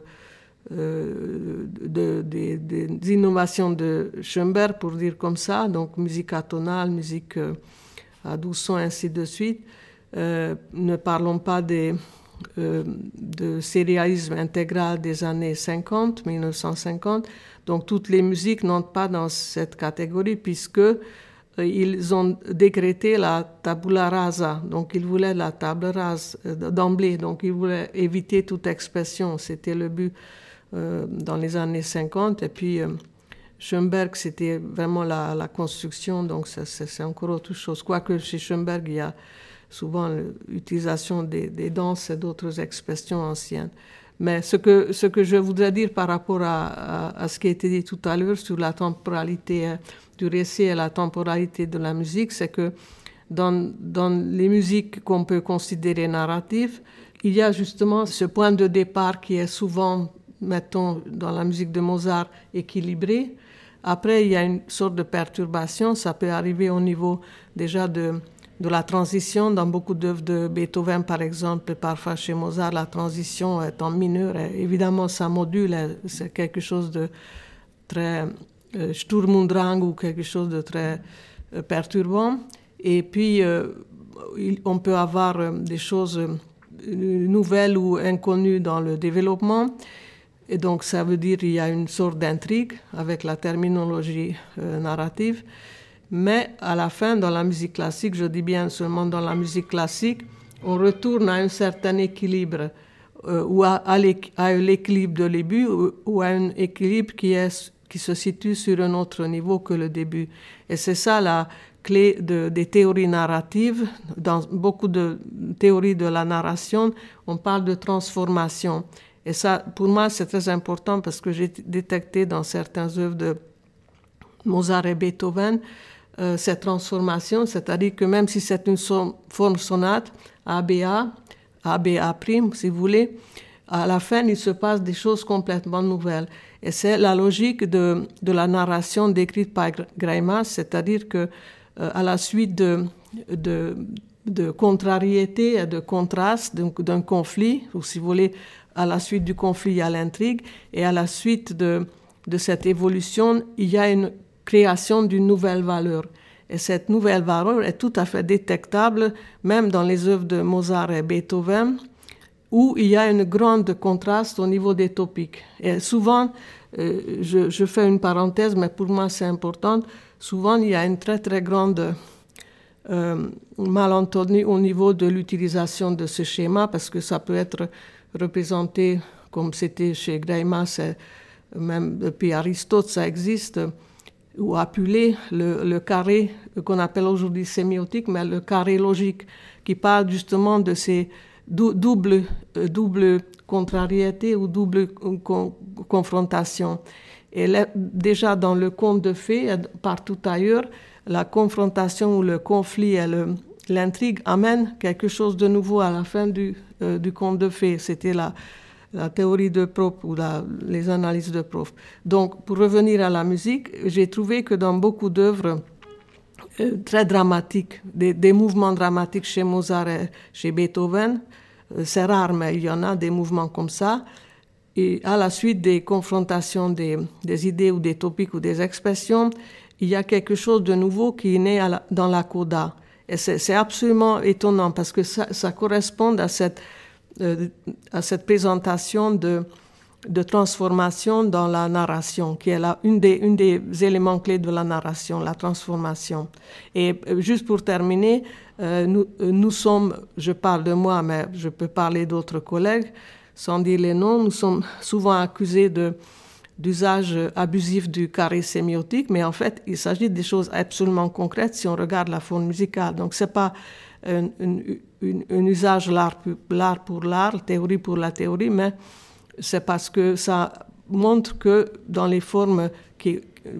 des innovations de Schoenberg, pour dire comme ça, donc musique atonale, musique à doux son, ainsi de suite. ne parlons pas des euh, de sérialisme intégral des années 50, 1950. Donc toutes les musiques n'entrent pas dans cette catégorie puisque euh, ils ont décrété la tabula rasa. Donc ils voulaient la table rase euh, d'emblée. Donc ils voulaient éviter toute expression. C'était le but dans les années 50. Et puis Schoenberg, c'était vraiment la, la, construction. Donc c'est encore autre chose. Quoique chez Schoenberg, il y a souvent l'utilisation des, danses et d'autres expressions anciennes. Mais ce que, ce que je voudrais dire par rapport à, à, ce qui a été dit tout à l'heure sur la temporalité hein, du récit et la temporalité de la musique, c'est que dans, dans les musiques qu'on peut considérer narratives, il y a justement ce point de départ qui est souvent, mettons, dans la musique de Mozart, équilibré. Après, il y a une sorte de perturbation, ça peut arriver au niveau déjà de de la transition dans beaucoup d'œuvres de Beethoven, par exemple, parfois chez Mozart, la transition est en mineur. évidemment, ça module, hein, c'est quelque chose de très euh, Sturm und Drang ou quelque chose de très euh, perturbant. Et puis, euh, on peut avoir des choses nouvelles ou inconnues dans le développement. Et donc, ça veut dire qu'il y a une sorte d'intrigue avec la terminologie narrative. Mais à la fin, dans la musique classique, je dis bien seulement dans la musique classique, on retourne à un certain équilibre, euh, ou à, l'équilibre de début, ou, à un équilibre qui, se situe sur un autre niveau que le début. Et c'est ça la clé de, des théories narratives. Dans beaucoup de théories de la narration, on parle de transformation. Et ça, pour moi, c'est très important parce que j'ai détecté dans certaines œuvres de Mozart et Beethoven euh, cette transformation, c'est-à-dire que même si c'est une forme sonate, ABA, ABA', si vous voulez, à la fin, il se passe des choses complètement nouvelles. Et c'est la logique de, la narration décrite par Greimas, c'est-à-dire que euh, à la suite de, de, de contrariété et de contraste, d'un conflit, ou si vous voulez, à la suite du conflit, il y a l'intrigue, et à la suite de cette évolution, il y a une création d'une nouvelle valeur. Et cette nouvelle valeur est tout à fait détectable même dans les œuvres de Mozart et Beethoven, où il y a un grand contraste au niveau des topiques. Et souvent, euh, je, fais une parenthèse, mais pour moi c'est important, souvent il y a une très très grande euh, malentendu au niveau de l'utilisation de ce schéma, parce que ça peut être représenté comme c'était chez Greimas, même depuis Aristote, ça existe ou appeler le, carré qu'on appelle aujourd'hui sémiotique, mais le carré logique, qui parle justement de ces doubles euh, double contrariétés ou double confrontations. Et déjà dans le conte de fées, partout ailleurs, la confrontation ou le conflit et l'intrigue amènent quelque chose de nouveau à la fin du, euh, du conte de fées. C'était la, la théorie de Prof ou les analyses de Prof. Donc, pour revenir à la musique, j'ai trouvé que dans beaucoup d'œuvres euh, très dramatiques, des, mouvements dramatiques chez Mozart et chez Beethoven, euh, c'est rare, mais il y en a des mouvements comme ça, et à la suite des confrontations des, idées ou des topiques ou des expressions, il y a quelque chose de nouveau qui est né dans la coda. Et c'est absolument étonnant parce que ça, correspond à cette, euh, à cette présentation de, transformation dans la narration, qui est là, une, des, éléments clés de la narration, la transformation. Et euh, juste pour terminer, euh, nous, sommes, je parle de moi, mais je peux parler d'autres collègues, sans dire les noms, nous sommes souvent accusés d'usage abusif du carré sémiotique, mais en fait, il s'agit des choses absolument concrètes si on regarde la forme musicale. Donc, c'est pas un, usage l'art, pour l'art, théorie pour la théorie, mais c'est parce que ça montre que dans les formes,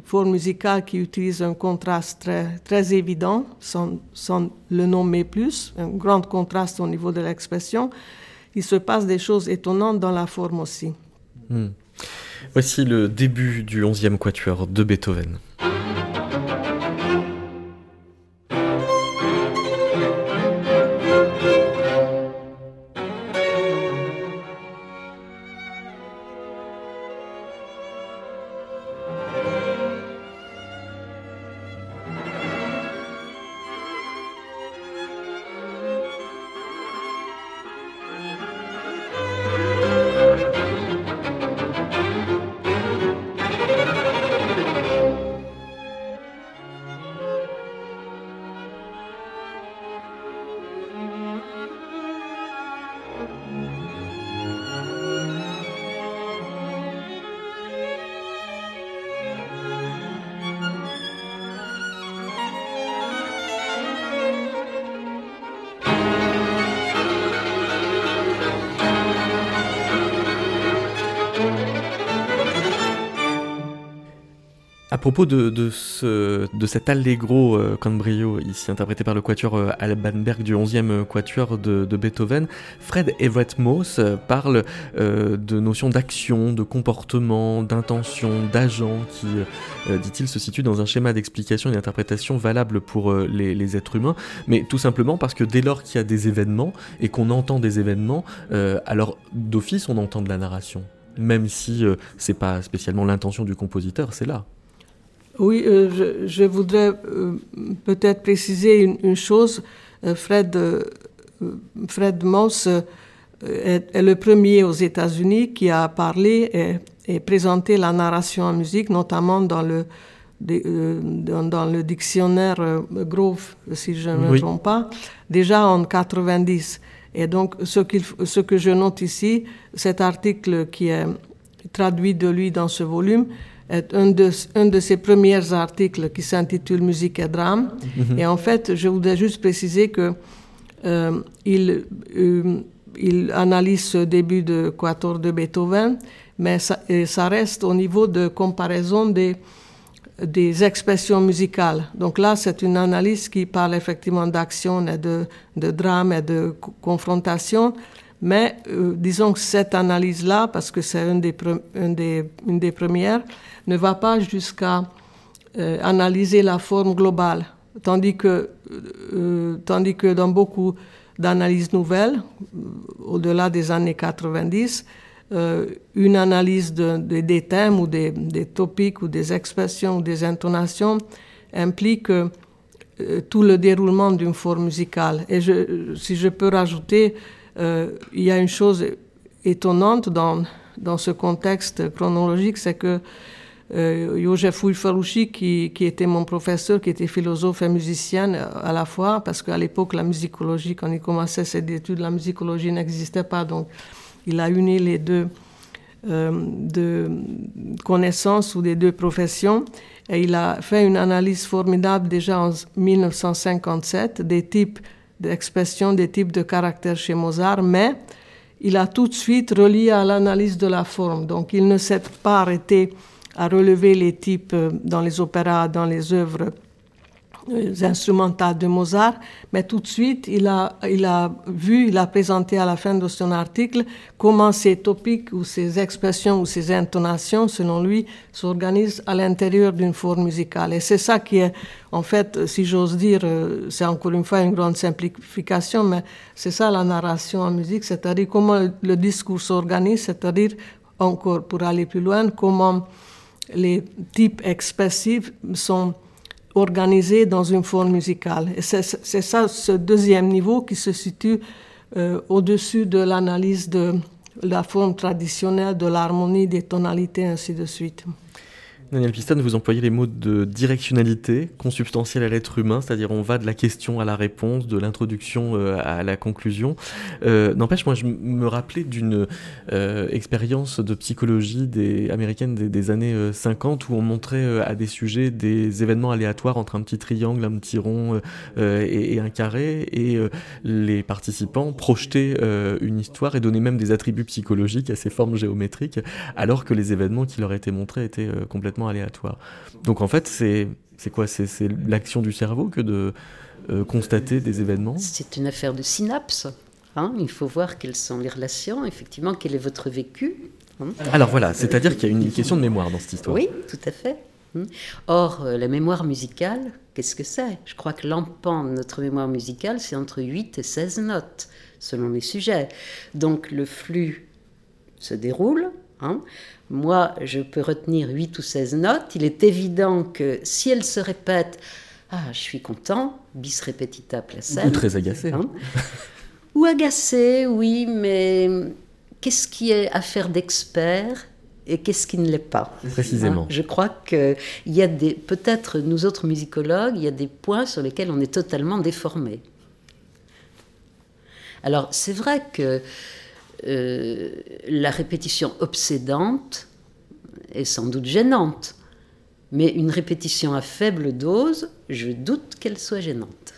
formes musicales qui utilisent un contraste très, évident, sans, sans, le nommer plus, un grand contraste au niveau de l'expression, il se passe des choses étonnantes dans la forme aussi. Hmm. Voici le début du 11e quatuor de Beethoven. Propos de, de, ce, de cet allegro euh, con brio, ici interprété par le quatuor euh, Albanberg du 11e euh, quatuor de, Beethoven, Fred Everett Moss parle de notions d'action, de comportement, d'intention, d'agent qui, dit-il, se situe dans un schéma d'explication et d'interprétation valable pour les, êtres humains, mais tout simplement parce que dès lors qu'il y a des événements et qu'on entend des événements, alors d'office on entend de la narration même si c'est pas spécialement l'intention du compositeur, c'est là. Oui, euh, je, voudrais euh, peut-être préciser une, chose. Euh, Fred, Fred Moss est, le premier aux États-Unis qui a parlé et, présenté la narration en musique, notamment dans le, dans, le dictionnaire Grove, si je ne me trompe pas, déjà en 90. Et donc, ce, ce que je note ici, cet article qui est traduit de lui dans ce volume, un de, un de ses premiers articles qui s'intitule Musique et drame. Mhm. Et en fait, je voudrais juste préciser que euh, il, euh, il analyse ce début de quator de Beethoven, mais ça, ça, reste au niveau de comparaison des, des expressions musicales. Donc là, c'est une analyse qui parle effectivement d'action et de, de drame et de confrontation, mais euh, disons que cette analyse-là, parce que c'est une des, premières, ne va pas jusqu'à euh, analyser la forme globale, tandis que, euh, tandis que dans beaucoup d'analyses nouvelles, au-delà des années 90, une analyse de, des thèmes ou des, des, topiques ou des expressions ou des intonations implique tout le déroulement d'une forme musicale. Et si je peux rajouter, euh, il y a une chose étonnante dans, dans ce contexte chronologique, c'est que euh, Josef qui, qui, était mon professeur, qui était philosophe et musicien à la fois, parce qu'à l'époque, la musicologie, quand il commençait ses études, la musicologie n'existait pas, donc il a uni les deux euh, connaissances ou des deux professions, et il a fait une analyse formidable déjà en 1957 des types d'expression des types de caractères chez Mozart, mais il a tout de suite relié à l'analyse de la forme. Donc il ne s'est pas arrêté à relever les types euh, dans les opéras, dans les œuvres instrumentales de Mozart, mais tout de suite, il a, il a vu, il a présenté à la fin de son article comment ces topiques ou ces expressions ou ces intonations, selon lui, s'organisent à l'intérieur d'une forme musicale. Et c'est ça qui est, en fait, si j'ose dire, euh, c'est encore une fois une grande simplification, mais c'est ça la narration en musique, c'est-à-dire comment le discours s'organise, c'est-à-dire encore pour aller plus loin, comment les types expressifs sont organisés dans une forme musicale. C'est ça, ce deuxième niveau qui se situe euh, au-dessus de l'analyse de la forme traditionnelle, de l'harmonie, des tonalités, ainsi de suite. Daniel Piston, vous employez les mots de directionnalité, consubstantielle à l'être humain, c'est-à-dire on va de la question à la réponse, de l'introduction euh, à la conclusion. Euh, n'empêche, moi je me rappelais d'une euh, expérience de psychologie des, américaine des, années 50 où on montrait à des sujets des événements aléatoires entre un petit triangle, un petit rond et, et, un carré, et les participants projetaient une histoire et donnaient même des attributs psychologiques à ces formes géométriques, alors que les événements qui leur étaient montrés étaient complètement aléatoire. Donc en fait, c'est quoi? C'est l'action du cerveau que de euh, constater des événements? C'est une affaire de synapse. Hein. Il faut voir quelles sont les relations, effectivement, quel est votre vécu. Hein. Alors voilà, c'est-à-dire qu'il y a une question de mémoire dans cette histoire. Oui, tout à fait. Hein. Or, euh, la mémoire musicale, qu'est-ce que c'est? Je crois que l'empan de notre mémoire musicale, c'est entre 8 et 16 notes, selon les sujets. Donc le flux se déroule, Hein. Moi, je peux retenir 8 ou 16 notes. Il est évident que si elles se répètent, ah, je suis content, bis repetita placem. Ou très agacé. Hein. ou agacé, oui, mais qu'est-ce qui est affaire d'expert et qu'est-ce qui ne l'est pas? Précisément. Hein. Je crois qu'il y a des, peut-être nous autres musicologues, il y a des points sur lesquels on est totalement déformés. Alors c'est vrai que euh, la répétition obsédante est sans doute gênante, mais une répétition à faible dose, je doute qu'elle soit gênante.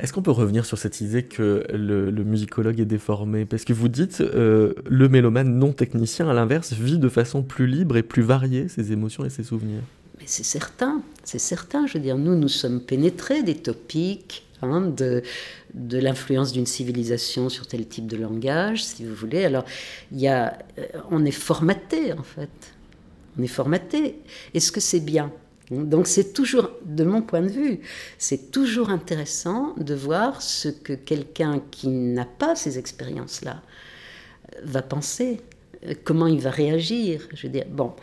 Est-ce qu'on peut revenir sur cette idée que le, musicologue est déformé? Parce que vous dites, euh, le mélomane non technicien, à l'inverse, vit de façon plus libre et plus variée ses émotions et ses souvenirs. Mais c'est certain, c'est certain. Je veux dire, nous, nous sommes pénétrés des topiques, De, l'influence d'une civilisation sur tel type de langage, si vous voulez. Alors, y a, euh, on est formaté, en fait. On est formaté. Est-ce que c'est bien? Donc c'est toujours, de mon point de vue, c'est toujours intéressant de voir ce que quelqu'un qui n'a pas ces expériences-là euh, va penser, euh, comment il va réagir. Je veux dire, bon,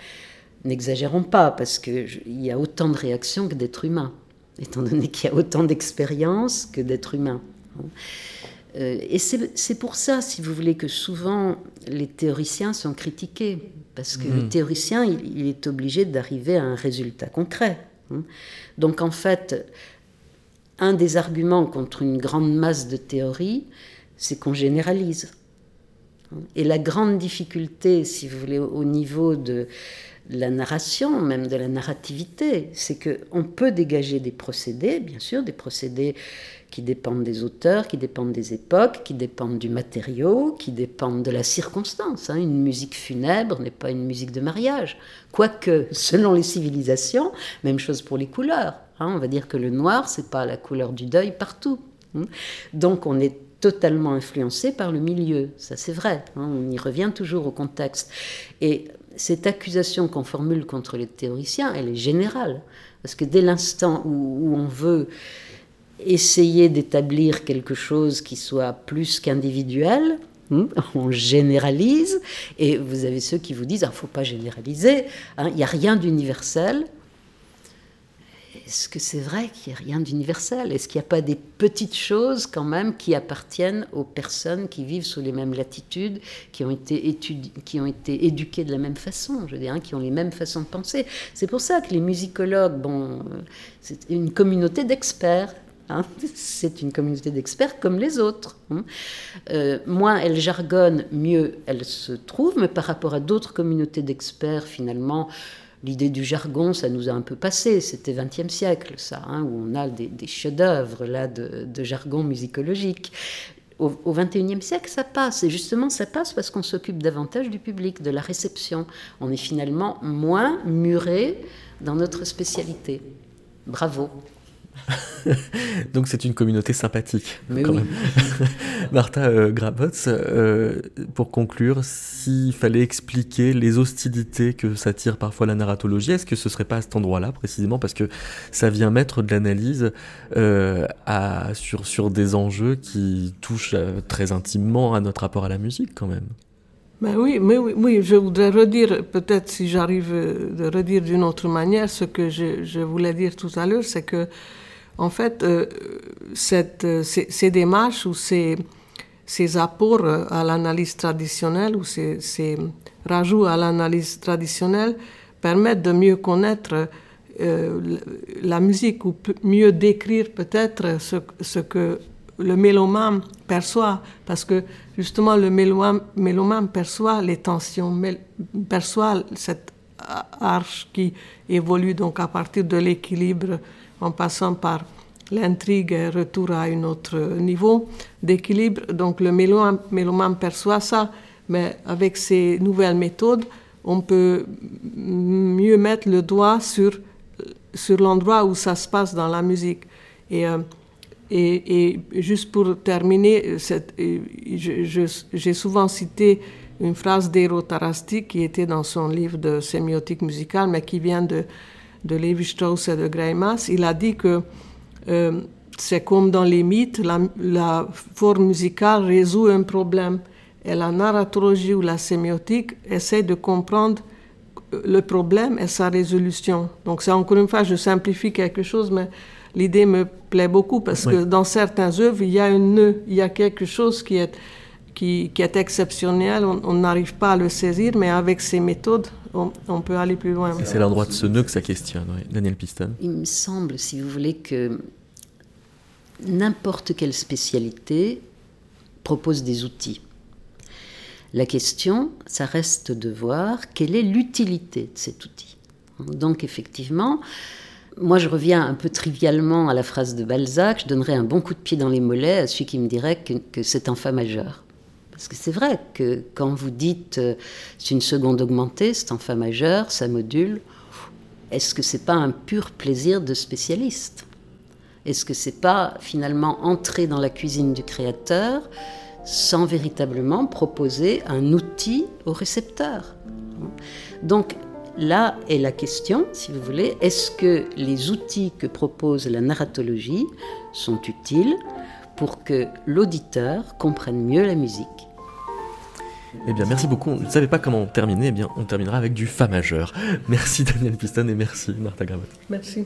n'exagérons pas, parce qu'il y a autant de réactions que d'êtres humains étant donné qu'il y a autant d'expériences que d'êtres humains. Euh, et c'est pour ça, si vous voulez, que souvent les théoriciens sont critiqués, parce que le mm. théoricien, il, est obligé d'arriver à un résultat concret. Hein. Donc en fait, un des arguments contre une grande masse de théories, c'est qu'on généralise. Et la grande difficulté, si vous voulez, au niveau de, la narration, même de la narrativité, c'est qu'on peut dégager des procédés, bien sûr, des procédés qui dépendent des auteurs, qui dépendent des époques, qui dépendent du matériau, qui dépendent de la circonstance. Hein. Une musique funèbre n'est pas une musique de mariage. Quoique, selon les civilisations, même chose pour les couleurs. Hein. On va dire que le noir, c'est pas la couleur du deuil partout. Hein. Donc on est totalement influencé par le milieu, ça c'est vrai, on y revient toujours au contexte. Et cette accusation qu'on formule contre les théoriciens, elle est générale. Parce que dès l'instant où, on veut essayer d'établir quelque chose qui soit plus qu'individuel, hmm, <laughs> on généralise, et vous avez ceux qui vous disent, il ah, ne faut pas généraliser, hein, il n'y a rien d'universel, est-ce que c'est vrai qu'il n'y a rien d'universel? Est-ce qu'il n'y a pas des petites choses quand même qui appartiennent aux personnes qui vivent sous les mêmes latitudes, qui ont été, qui ont été éduquées de la même façon, je veux dire, hein, qui ont les mêmes façons de penser? C'est pour ça que les musicologues, bon, c'est une communauté d'experts. Hein. <laughs> c'est une communauté d'experts comme les autres. Hein. Euh, moins elle jargonne, mieux elle se trouve, mais par rapport à d'autres communautés d'experts, finalement, L'idée du jargon, ça nous a un peu passé. C'était 20e siècle, ça, hein, où on a des, chefs-d'œuvre là de, jargon musicologique. Au, au 21e siècle, ça passe. Et justement, ça passe parce qu'on s'occupe davantage du public, de la réception. On est finalement moins muré dans notre spécialité. Bravo. <laughs> Donc c'est une communauté sympathique. quand même. <laughs> Martha euh, euh, pour conclure, s'il fallait expliquer les hostilités que s'attire parfois la narratologie, est-ce que ce serait pas à cet endroit-là précisément parce que ça vient mettre de l'analyse euh, sur, sur des enjeux qui touchent euh, très intimement à notre rapport à la musique quand même? Mais oui, mais oui, oui, je voudrais redire, peut-être si j'arrive de redire d'une autre manière, ce que je, je voulais dire tout à l'heure, c'est que, en fait, euh, cette, ces, démarches ou ces, apports à l'analyse traditionnelle ou ces, rajouts à l'analyse traditionnelle permettent de mieux connaître euh, la musique ou mieux décrire peut-être ce, ce que le mélomane perçoit, parce que justement le mélomane, perçoit les tensions, perçoit cette arche qui évolue donc à partir de l'équilibre en passant par l'intrigue et retour à un autre niveau d'équilibre. Donc le mélomane, perçoit ça, mais avec ces nouvelles méthodes, on peut mieux mettre le doigt sur, sur l'endroit où ça se passe dans la musique. Et euh, et, juste pour terminer, j'ai souvent cité une phrase d'Ero Tarasti qui était dans son livre de sémiotique musicale, mais qui vient de, de Lévi-Strauss et de Greimas. Il a dit que euh, c'est comme dans les mythes, la, la, forme musicale résout un problème et la narratologie ou la sémiotique essaie de comprendre le problème et sa résolution. Donc c'est encore une fois, je simplifie quelque chose, mais l'idée me plaît beaucoup parce que dans certaines œuvres, il y a un nœud, il y a quelque chose qui est, qui, qui est exceptionnel, on n'arrive pas à le saisir, mais avec ces méthodes, on, on peut aller plus loin. C'est l'endroit de ce nœud que ça questionne, Daniel Piston. Il me semble, si vous voulez, que n'importe quelle spécialité propose des outils. La question, ça reste de voir quelle est l'utilité de cet outil. Donc effectivement, moi, je reviens un peu trivialement à la phrase de Balzac. Je donnerais un bon coup de pied dans les mollets à celui qui me dirait que, c'est un fa majeur. Parce que c'est vrai que quand vous dites euh, c'est une seconde augmentée, c'est un fa majeur, ça module, est-ce que c'est pas un pur plaisir de spécialiste? Est-ce que c'est pas finalement entrer dans la cuisine du créateur sans véritablement proposer un outil au récepteur? Donc Là est la question, si vous voulez, est-ce que les outils que propose la narratologie sont utiles pour que l'auditeur comprenne mieux la musique? Eh bien, merci beaucoup. On ne savait pas comment terminer. Eh bien, on terminera avec du Fa majeur. Merci Daniel Piston et merci Martha Gravot. Merci.